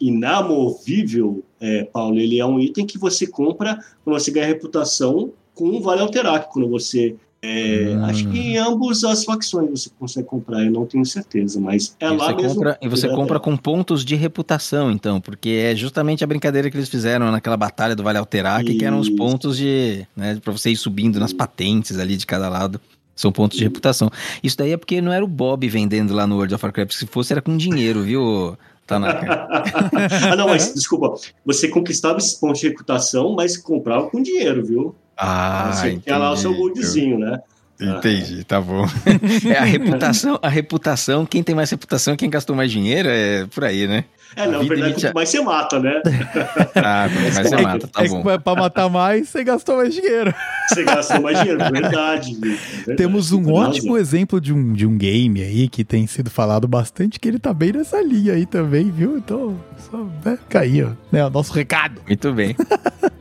inamovível, é, Paulo, ele é um item que você compra quando você ganha reputação com o Vale Alterac, quando você. é, Hum. Acho que em ambas as facções você consegue comprar, eu não tenho certeza, mas é E lá você mesmo. compra, e você compra com pontos de reputação, então, porque é justamente a brincadeira que eles fizeram naquela batalha do Vale Alterac, que eram os pontos de. Né, pra você ir subindo nas patentes ali de cada lado. São pontos de reputação. Isso daí é porque não era o Bob vendendo lá no World of Warcraft. Se fosse, era com dinheiro, viu, Tanaka? ah, não, mas desculpa. Você conquistava esses pontos de reputação, mas comprava com dinheiro, viu? Ah, você tinha lá o seu entendi. goldzinho, né? Entendi, tá bom. É a reputação, a reputação, quem tem mais reputação, quem gastou mais dinheiro, é por aí, né? É, não, verdade, quanto mais você mata, né? Ah, quanto mais você É- mata, tá é bom. que pra matar mais, você gastou mais dinheiro. Você gastou mais dinheiro, verdade. viu? verdade Temos um ótimo razão. exemplo de um, de um game aí que tem sido falado bastante, que ele tá bem nessa linha aí também, viu? Então, só né, caiu, né? O nosso recado. Muito bem.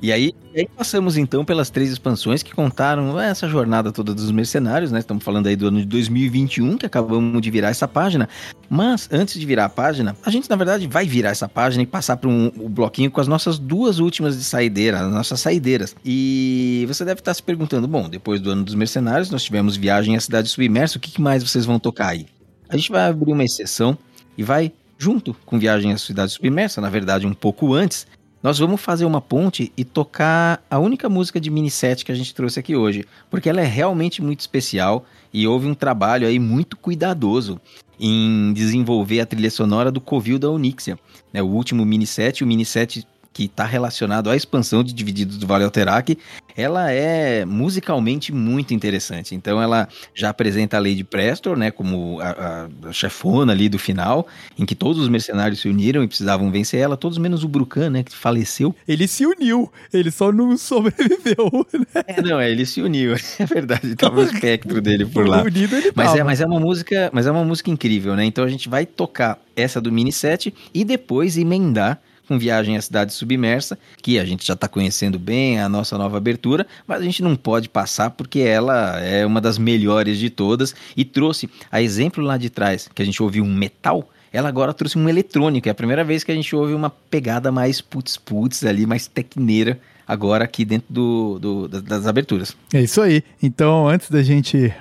E aí, e aí passamos então pelas três expansões que contaram essa jornada toda dos mercenários, né? Estamos falando aí do ano de 2021, que acabamos de virar essa página. Mas antes de virar a página, a gente na verdade vai virar essa página e passar para um, o bloquinho com as nossas duas últimas de saideira, as nossas saideiras. E você deve estar se perguntando, bom, depois do ano dos mercenários, nós tivemos viagem à cidade submersa, o que, que mais vocês vão tocar aí? A gente vai abrir uma exceção e vai junto com Viagem à Cidade Submersa, na verdade um pouco antes, nós vamos fazer uma ponte e tocar a única música de mini set que a gente trouxe aqui hoje, porque ela é realmente muito especial e houve um trabalho aí muito cuidadoso em desenvolver a trilha sonora do Covil da Onyxia, né, o último mini set, o mini set que está relacionado à expansão de Divididos do Vale Alterac, ela é musicalmente muito interessante. Então ela já apresenta a Lady Prestor, né, como a, a- chefona ali do final, em que todos os mercenários se uniram e precisavam vencer ela, todos menos o Brucan, né, que faleceu. Ele se uniu, ele só não sobreviveu, né? É, não, é, ele se uniu, é verdade, tava o espectro dele por lá. Unido ele Mas é, tava. mas é uma música, mas é uma música incrível, né? Então a gente vai tocar essa do mini set e depois emendar com Viagem à Cidade Submersa, que a gente já está conhecendo bem, a nossa nova abertura, mas a gente não pode passar porque ela é uma das melhores de todas e trouxe, a exemplo lá de trás, que a gente ouviu um metal, ela agora trouxe um eletrônico, é a primeira vez que a gente ouve uma pegada mais putz-putz ali, mais tecneira, agora aqui dentro do, do- das- aberturas. É isso aí. Então, antes da gente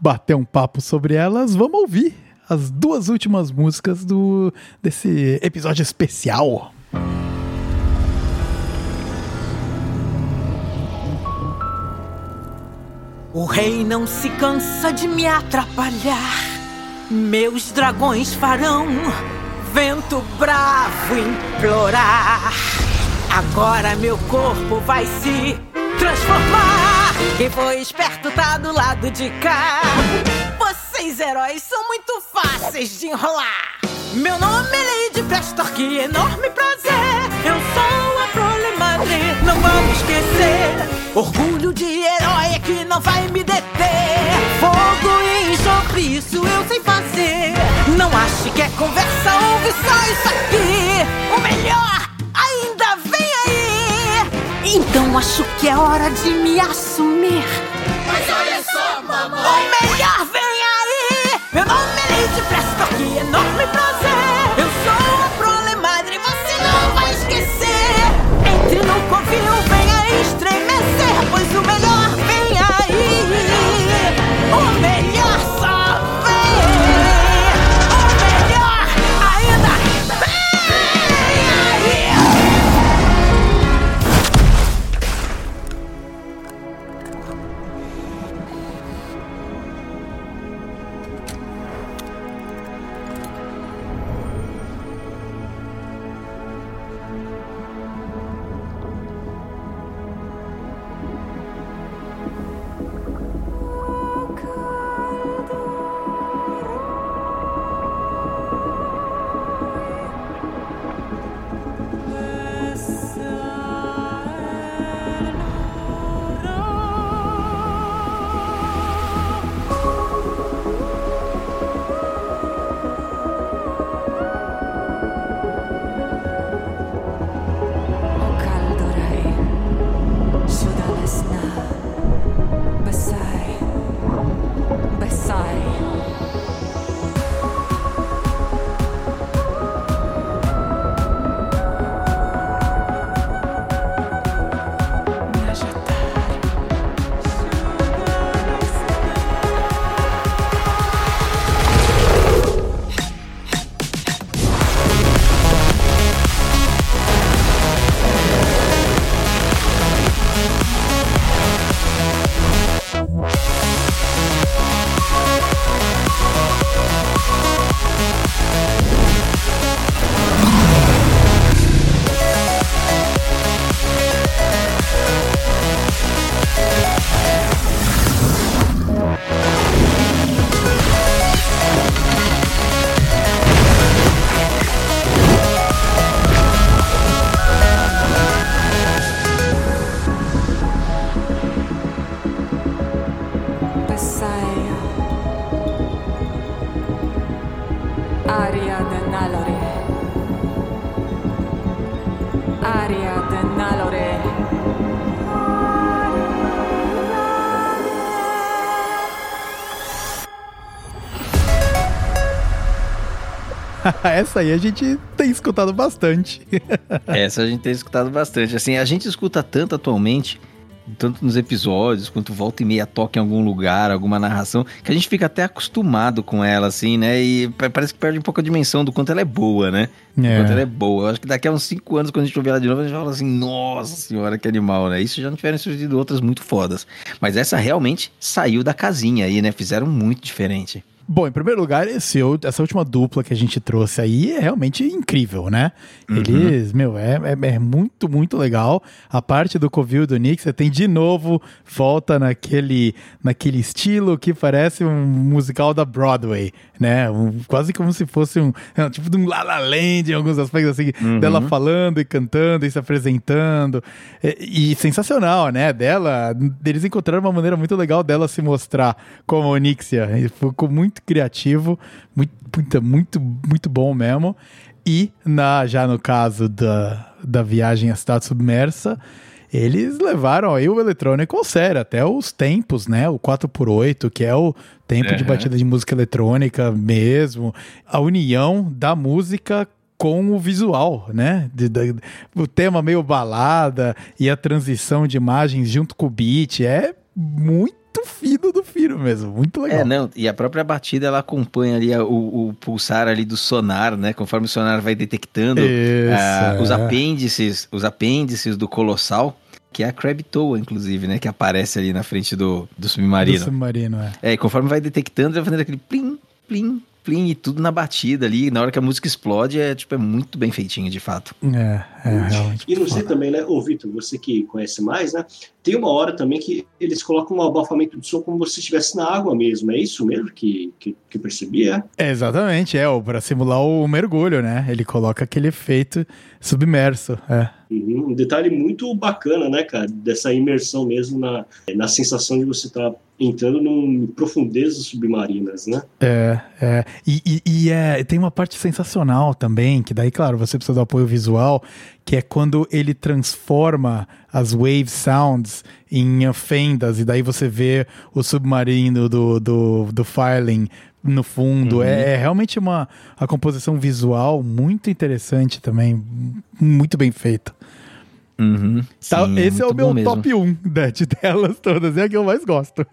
bater um papo sobre elas, vamos ouvir as duas últimas músicas do desse episódio especial. O rei não se cansa de me atrapalhar. Meus dragões farão vento bravo implorar. Agora meu corpo vai se transformar. Quem foi esperto tá do lado de cá. Vocês heróis são muito fáceis de enrolar. Meu nome é Lady Prestor, que enorme prazer. Eu sou a Prole Madre, não vamos esquecer. Orgulho de herói é que não vai me deter. Fogo e enxofre, isso eu sei fazer. Não ache que é conversa, ouve só isso aqui. O melhor ainda vem aí. Então acho que é hora de me assumir. Mas olha só, mamãe. Essa aí a gente tem escutado bastante. Essa a gente tem escutado bastante. Assim, a gente escuta tanto atualmente, tanto nos episódios, quanto volta e meia toca em algum lugar, alguma narração, que a gente fica até acostumado com ela, assim, né? E pa- parece que perde um pouco a dimensão do quanto ela é boa, né? Do É. quanto ela é boa. Eu acho que daqui a uns 5 anos, quando a gente ouvir ela de novo, a gente fala assim, nossa senhora, que animal, né? Isso já não tiveram surgido outras muito fodas. Mas essa realmente saiu da casinha aí, né? Fizeram muito diferente. Bom, em primeiro lugar, esse, essa última dupla que a gente trouxe aí é realmente incrível, né? Uhum. Eles, meu, é, é, é muito, muito legal. A parte do Covil do Nick, você tem de novo, volta naquele, naquele estilo que parece um musical da Broadway, né? Um- quase como se fosse um, é, tipo de um La La Land em alguns aspectos, assim, Uhum. dela falando e cantando e se apresentando. E, e sensacional, né? Dela, eles encontraram uma maneira muito legal dela se mostrar como Onixia. E ficou muito criativo, muito, muito, muito, muito bom mesmo. E na, já no caso da, da viagem à cidade submersa, eles levaram aí o eletrônico ao sério, até os tempos, né? O 4x8, que é o tempo de Uhum. batida de música eletrônica mesmo. A união da música com o visual, né? De- da- o tema meio balada e a transição de imagens junto com o beat é muito fino do fino mesmo, muito legal. É, não, e a própria batida ela acompanha ali a- o, o pulsar ali do sonar, né? Conforme o sonar vai detectando Isso, ah, os é. apêndices, os apêndices do colossal, que é a Crab Toa, inclusive, né? Que aparece ali na frente do, do submarino. Do submarino, é. É, e conforme vai detectando, vai fazendo aquele plim, plim, plim, e tudo na batida ali. Na hora que a música explode, é tipo, é muito bem feitinho, de fato. É, é. E não sei também, né, ô Vitor, você que conhece mais, né? Tem uma hora também que eles colocam um abafamento de som como se estivesse na água mesmo. É isso mesmo que, que, que percebi, é? É, exatamente, é, para simular o mergulho, né? Ele coloca aquele efeito submerso, é. Uhum, Um detalhe muito bacana, né, cara? Dessa imersão mesmo na, na sensação de você estar entrando em profundezas submarinas, né? É, é. E, e- e é, tem uma parte sensacional também, que daí, claro, você precisa do apoio visual, que é quando ele transforma as wave sounds em fendas, e daí você vê o submarino do, do, do Filing no fundo. Uhum. É, é realmente uma a composição visual muito interessante também, muito bem feita. Uhum, Tá, sim, esse é o meu top 1 né, de delas todas, é a que eu mais gosto.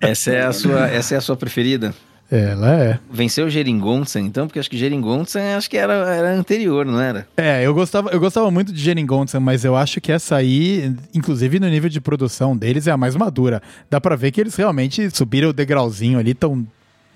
Essa é a sua, essa é a sua preferida? Ela é. Venceu Geringonça, então, porque acho que Geringonça acho que era, era anterior, não era? É, eu gostava, eu gostava muito de Geringonça, mas eu acho que essa aí, inclusive no nível de produção deles, é a mais madura. Dá pra ver que eles realmente subiram o degrauzinho ali, tão,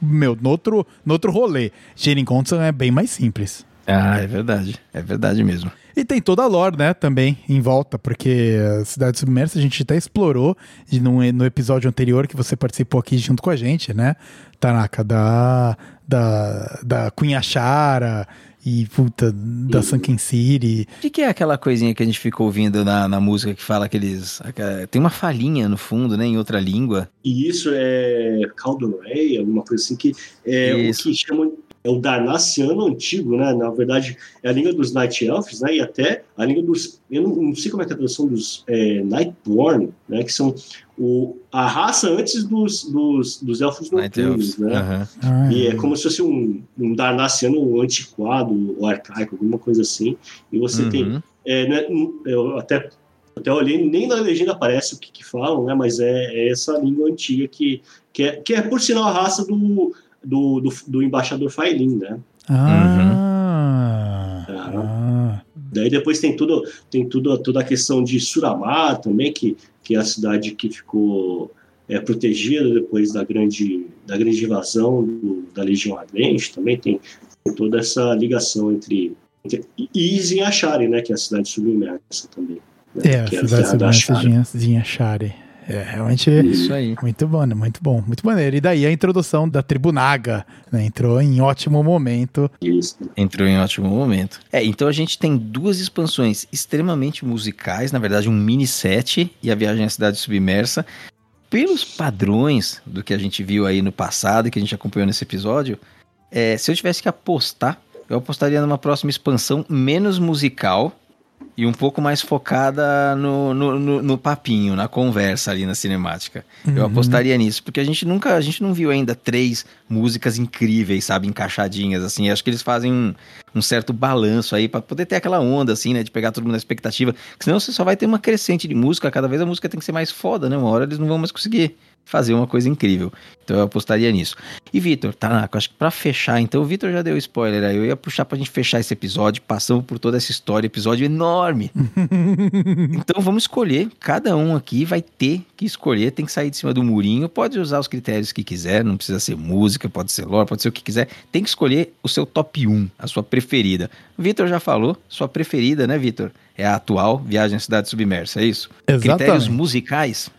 meu, no outro, no outro rolê. Geringonça é bem mais simples. Ah, é verdade. É verdade mesmo. E tem toda a lore, né, também em volta, porque a Cidade Submersa a gente até explorou e no, no episódio anterior que você participou aqui junto com a gente, né, Tanaka, da, da, da Cunhachara e, puta, da Sunken City. O que, que é aquela coisinha que a gente fica ouvindo na, na música que fala aqueles. aquela- tem uma falhinha no fundo, né? Em outra língua. E isso é Caldoray, alguma coisa assim, que é Isso. o que chamam é o Darnaciano antigo, né? Na verdade, é a língua dos Night Elves, né? E até a língua dos. Eu não, não sei como é que é a tradução dos é, Nightborn, né? Que são o, a raça antes dos, dos, dos elfos noturnos, né? Ah, E é como se fosse um, um Darnaciano antiquado, ou arcaico, alguma coisa assim. E você Uhum. tem. é, né, eu até, até olhei, nem na legenda aparece o que, que falam, né? Mas é, é essa língua antiga que, que, é, que é, por sinal, a raça do, do, do, do embaixador Failin, né? Ah, ah. Daí depois tem tudo, tem tudo, toda a questão de Suramar também, que, que é a cidade que ficou é, protegida depois da grande, da grande invasão do- da Legião Ardente. Também tem, tem toda essa ligação entre, entre e Zinhachari, né, que é a cidade submersa também. né, É, a que cidade submersa de Zinhachari. É, realmente Isso aí. muito bom, muito bom, muito maneiro. E daí a introdução da tribo Naga, né? Entrou em ótimo momento. Isso. Entrou em ótimo momento. É, então a gente tem duas expansões extremamente musicais, na verdade, um mini set e a viagem à cidade submersa. pelos padrões do que a gente viu aí no passado e que a gente acompanhou nesse episódio, é, se eu tivesse que apostar, eu apostaria numa próxima expansão menos musical e um pouco mais focada no, no, no, no papinho, na conversa ali na cinemática. Eu Uhum. apostaria nisso, porque a gente nunca, a gente não viu ainda três músicas incríveis, sabe, encaixadinhas assim. Acho que eles fazem um, um certo balanço aí pra poder ter aquela onda assim, né, de pegar todo mundo na expectativa. Porque senão você só vai ter uma crescente de música, cada vez a música tem que ser mais foda, né? Uma hora eles não vão mais conseguir fazer uma coisa incrível. Então eu apostaria nisso. E Vitor, tá, acho que pra fechar, então o Vitor já deu spoiler aí, eu ia puxar pra gente fechar esse episódio, passamos por toda essa história, episódio enorme. então vamos escolher, cada um aqui vai ter que escolher, tem que sair de cima do murinho, pode usar os critérios que quiser, não precisa ser música, pode ser lore, pode ser o que quiser, tem que escolher o seu top 1, a sua preferida. O Vitor já falou, sua preferida, né, Vitor? É a atual Viagem à Cidade Submersa, é isso? Exatamente. Critérios musicais?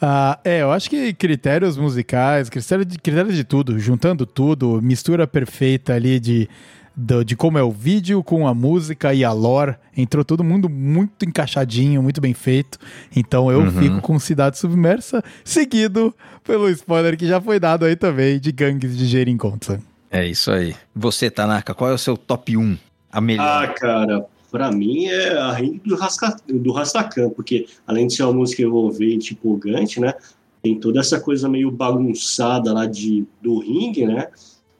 Ah, é, eu acho que critérios musicais, critérios de, critérios de tudo, juntando tudo, mistura perfeita ali de, do- de como é o vídeo com a música e a lore, entrou todo mundo muito encaixadinho, muito bem feito. Então eu Uhum. fico com Cidade Submersa, seguido pelo spoiler que já foi dado aí também de Gangues de Geringonça. É isso aí. Você, Tanaka, qual é o seu top 1? A melhor. Ah, cara, pra mim é a ring do, Rasca, do Rastakan, porque além de ser uma música envolvente, empolgante, né? Tem toda essa coisa meio bagunçada lá de, do ringue, né?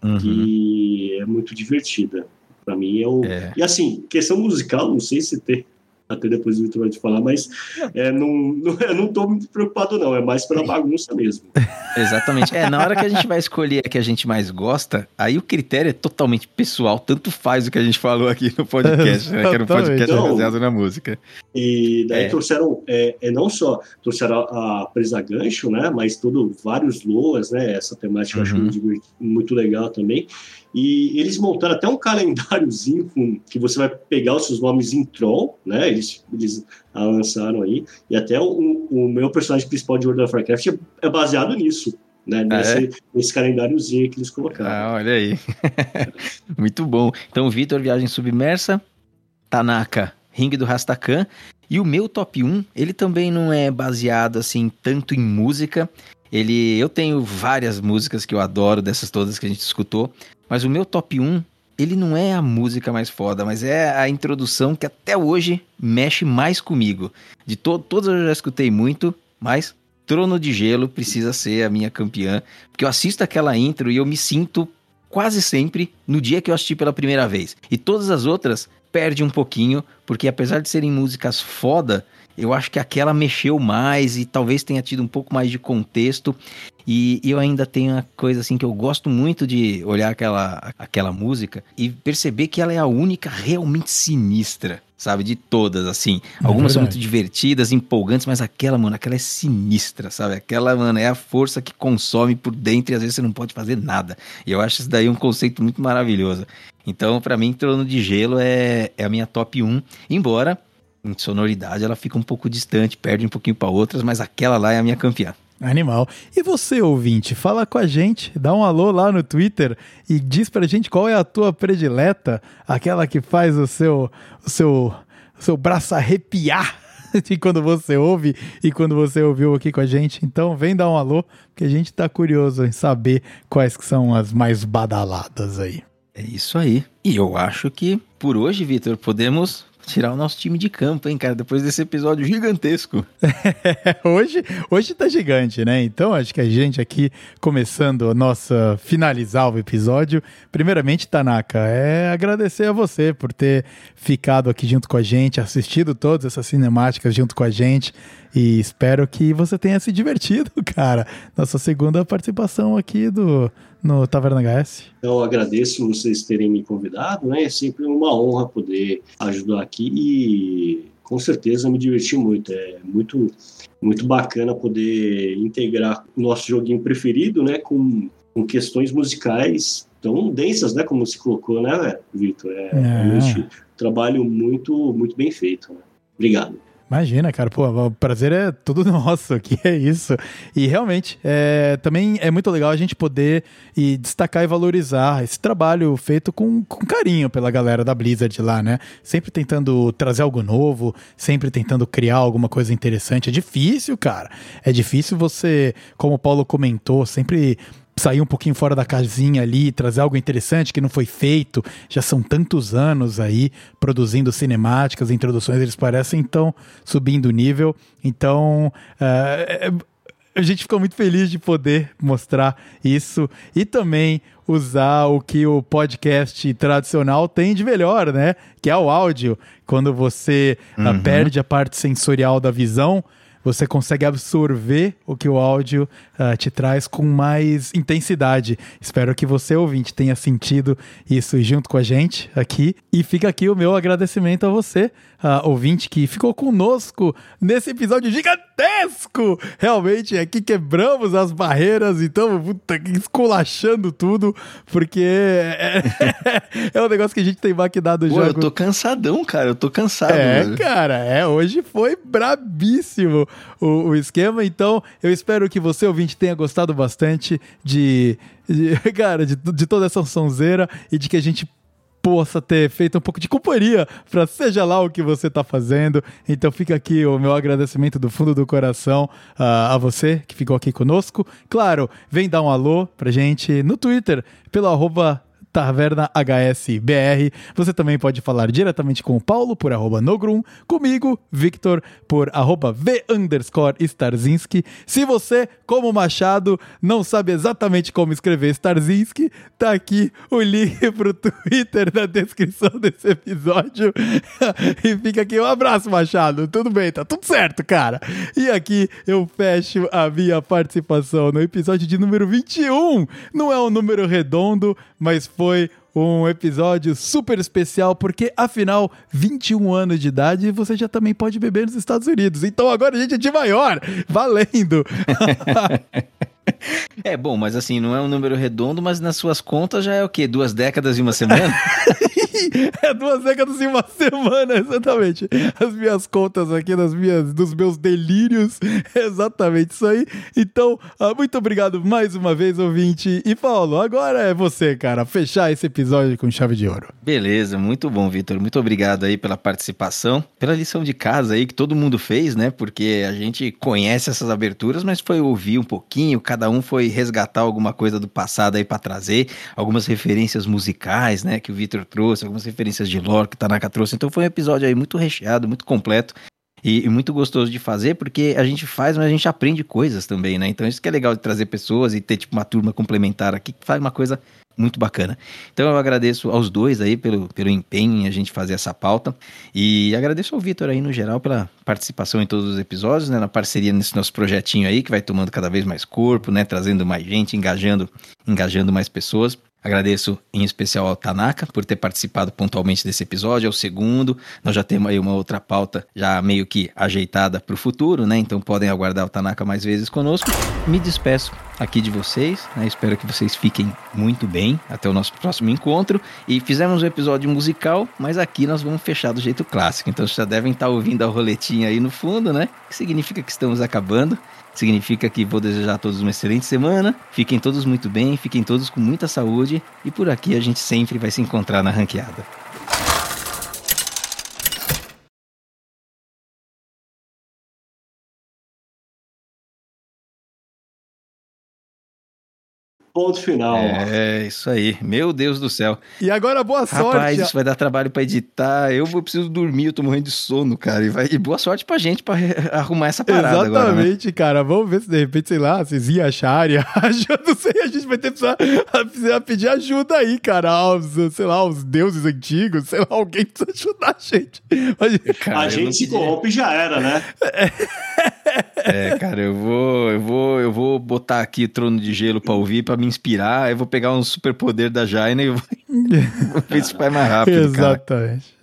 Uhum. Que é muito divertida. Pra mim é o. E assim, questão musical, não sei se tem. Até depois o Vitor vai te falar, mas é, não, não, eu não tô muito preocupado, não. É mais pela bagunça mesmo. Exatamente. É, na hora que a gente vai escolher a que a gente mais gosta, aí o critério é totalmente pessoal, tanto faz o que a gente falou aqui no podcast, né? Que era um podcast Exatamente. baseado na música. E daí É. trouxeram, é, é não só trouxeram a, a presa gancho, né? Mas todo, vários loas, né? Essa temática eu acho Uhum. muito legal também. E eles montaram até um calendáriozinho com, que você vai pegar os seus nomes em troll, né? Eles, eles lançaram aí. E até o, o meu personagem principal de World of Warcraft é, é baseado nisso, né? Ah, Nesse, é? nesse calendáriozinho que eles colocaram. Ah, olha aí. Muito bom. Então, Vitor, Viagem Submersa, Tanaka, Ring do Rastakan. E o meu top 1, ele também não é baseado assim tanto em música. Ele, eu tenho várias músicas que eu adoro dessas todas que a gente escutou, mas o meu top 1, ele não é a música mais foda, mas é a introdução que até hoje mexe mais comigo. De to todas eu já escutei muito, mas Trono de Gelo precisa ser a minha campeã, porque eu assisto aquela intro e eu me sinto quase sempre no dia que eu assisti pela primeira vez. E todas as outras perde um pouquinho, porque apesar de serem músicas foda, eu acho que aquela mexeu mais e talvez tenha tido um pouco mais de contexto. E eu ainda tenho uma coisa assim que eu gosto muito de olhar aquela, aquela música e perceber que ela é a única realmente sinistra, sabe? De todas, assim. É Algumas são muito verdade. divertidas, empolgantes, mas aquela, mano, aquela é sinistra, sabe? Aquela, mano, é a força que consome por dentro e às vezes você não pode fazer nada. E eu acho isso daí um conceito muito maravilhoso. Então, pra mim, Trono de Gelo é, é a minha top 1, embora em sonoridade ela fica um pouco distante, perde um pouquinho pra outras, mas aquela lá é a minha campeã. Animal. E você, ouvinte, fala com a gente, dá um alô lá no Twitter e diz pra gente qual é a tua predileta, aquela que faz o seu, o seu, o seu braço arrepiar de quando você ouve e quando você ouviu aqui com a gente. Então vem dar um alô, porque a gente tá curioso em saber quais que são as mais badaladas aí. É isso aí. E eu acho que por hoje, Vitor, podemos tirar o nosso time de campo, hein, cara? Depois desse episódio gigantesco. hoje, hoje tá gigante, né? Então acho que a gente aqui, começando a nossa finalizar o episódio, primeiramente, Tanaka, é agradecer a você por ter ficado aqui junto com a gente, assistido todas essas cinemáticas junto com a gente. E espero que você tenha se divertido, cara. Nossa segunda participação aqui do no Taverna HS. Então, eu agradeço vocês terem me convidado, né? É sempre uma honra poder ajudar aqui e com certeza me diverti muito. É muito, muito bacana poder integrar o nosso joguinho preferido, né? Com, com questões musicais tão densas, né? Como se colocou, né, Vitor? É, É. um trabalho muito, muito bem feito. Né? Obrigado. Imagina, cara, pô, o prazer é tudo nosso aqui, é isso. E realmente, é, também é muito legal a gente poder e destacar e valorizar esse trabalho feito com, com carinho pela galera da Blizzard lá, né? Sempre tentando trazer algo novo, sempre tentando criar alguma coisa interessante. É difícil, cara. É difícil você, como o Paulo comentou, sempre sair um pouquinho fora da casinha ali, trazer algo interessante que não foi feito. Já são tantos anos aí produzindo cinemáticas, introduções, eles parecem então subindo o nível. Então, uh, a gente ficou muito feliz de poder mostrar isso e também usar o que o podcast tradicional tem de melhor, né? Que é o áudio. Quando você uh, perde a parte sensorial da visão, você consegue absorver o que o áudio uh, te traz com mais intensidade. Espero que você, ouvinte, tenha sentido isso junto com a gente aqui. E fica aqui o meu agradecimento a você, uh, ouvinte, que ficou conosco nesse episódio gigantesco. Realmente, aqui quebramos as barreiras e estamos esculachando tudo, porque é, é, um negócio que a gente tem maquinado já. Eu tô cansadão, cara. Eu tô cansado. É, velho. cara, é. Hoje foi brabíssimo o, o, esquema. Então, eu espero que você, ouvinte, tenha gostado bastante de, de cara, de, de toda essa sonzeira e de que a gente possa ter feito um pouco de companhia para seja lá o que você está fazendo. Então fica aqui o meu agradecimento do fundo do coração uh, a você que ficou aqui conosco. Claro, vem dar um alô pra gente no Twitter pelo arroba Taverna HSBR. Você também pode falar diretamente com o Paulo por arroba Nogrum, comigo, Victor, por arroba V underscore Starzinski. Se você, como Machado, não sabe exatamente como escrever Starzinski, tá aqui o link pro Twitter na descrição desse episódio. e fica aqui um abraço, Machado. Tudo bem, tá tudo certo, cara. E aqui eu fecho a minha participação no episódio de número 21. Não é um número redondo, mas foi foi um episódio super especial, porque afinal, 21 anos de idade você já também pode beber nos Estados Unidos. Então agora a gente é de maior, valendo! é bom, mas assim, não é um número redondo, mas nas suas contas já é o quê? Duas décadas e uma semana? é duas décadas e uma semana, exatamente. As minhas contas aqui, das minhas, dos meus delírios, exatamente isso aí. Então, uh, muito obrigado mais uma vez, ouvinte. E Paulo, agora é você, cara, fechar esse episódio com chave de ouro. Beleza, muito bom, Vitor. Muito obrigado aí pela participação, pela lição de casa aí que todo mundo fez, né? Porque a gente conhece essas aberturas, mas foi ouvir um pouquinho, cada um foi resgatar alguma coisa do passado aí para trazer, algumas referências musicais, né, que o Vitor trouxe, algumas referências de lore que Tanaka trouxe. Então foi um episódio aí muito recheado, muito completo. E, e, muito gostoso de fazer, porque a gente faz, mas a gente aprende coisas também, né? Então isso que é legal de trazer pessoas e ter tipo uma turma complementar aqui que faz uma coisa muito bacana. Então eu agradeço aos dois aí pelo, pelo empenho em a gente fazer essa pauta e agradeço ao Vitor aí no geral pela participação em todos os episódios, né, na parceria nesse nosso projetinho aí que vai tomando cada vez mais corpo, né, trazendo mais gente, engajando, engajando mais pessoas. Agradeço em especial ao Tanaka por ter participado pontualmente desse episódio, é o segundo. Nós já temos aí uma outra pauta já meio que ajeitada para o futuro, né? Então podem aguardar o Tanaka mais vezes conosco. Me despeço aqui de vocês, né? Espero que vocês fiquem muito bem até o nosso próximo encontro. E fizemos um episódio musical, mas aqui nós vamos fechar do jeito clássico. Então vocês já devem estar ouvindo a roletinha aí no fundo, né? Que significa que estamos acabando. Significa que vou desejar a todos uma excelente semana. Fiquem todos muito bem, fiquem todos com muita saúde. E por aqui a gente sempre vai se encontrar na ranqueada. Ponto final. É, isso aí. Meu Deus do céu. E agora, boa sorte. Rapaz, isso vai dar trabalho para editar. Eu vou preciso dormir, eu tô morrendo de sono, cara. E, vai... e boa sorte pra gente pra arrumar essa parada Exatamente, agora. Exatamente, né? cara. Vamos ver se de repente, sei lá, vocês iam achar Eu não sei, a gente vai ter que precisar pedir ajuda aí, cara. Aos, sei lá, os deuses antigos, sei lá, alguém precisa ajudar a gente. Mas... Cara, a gente se corrompe e já era, né? É, cara, eu vou, eu vou, eu vou botar aqui trono de gelo pra ouvir, pra me inspirar. Eu vou pegar um superpoder da Jaina e vou, vou ver mais rápido. Exatamente.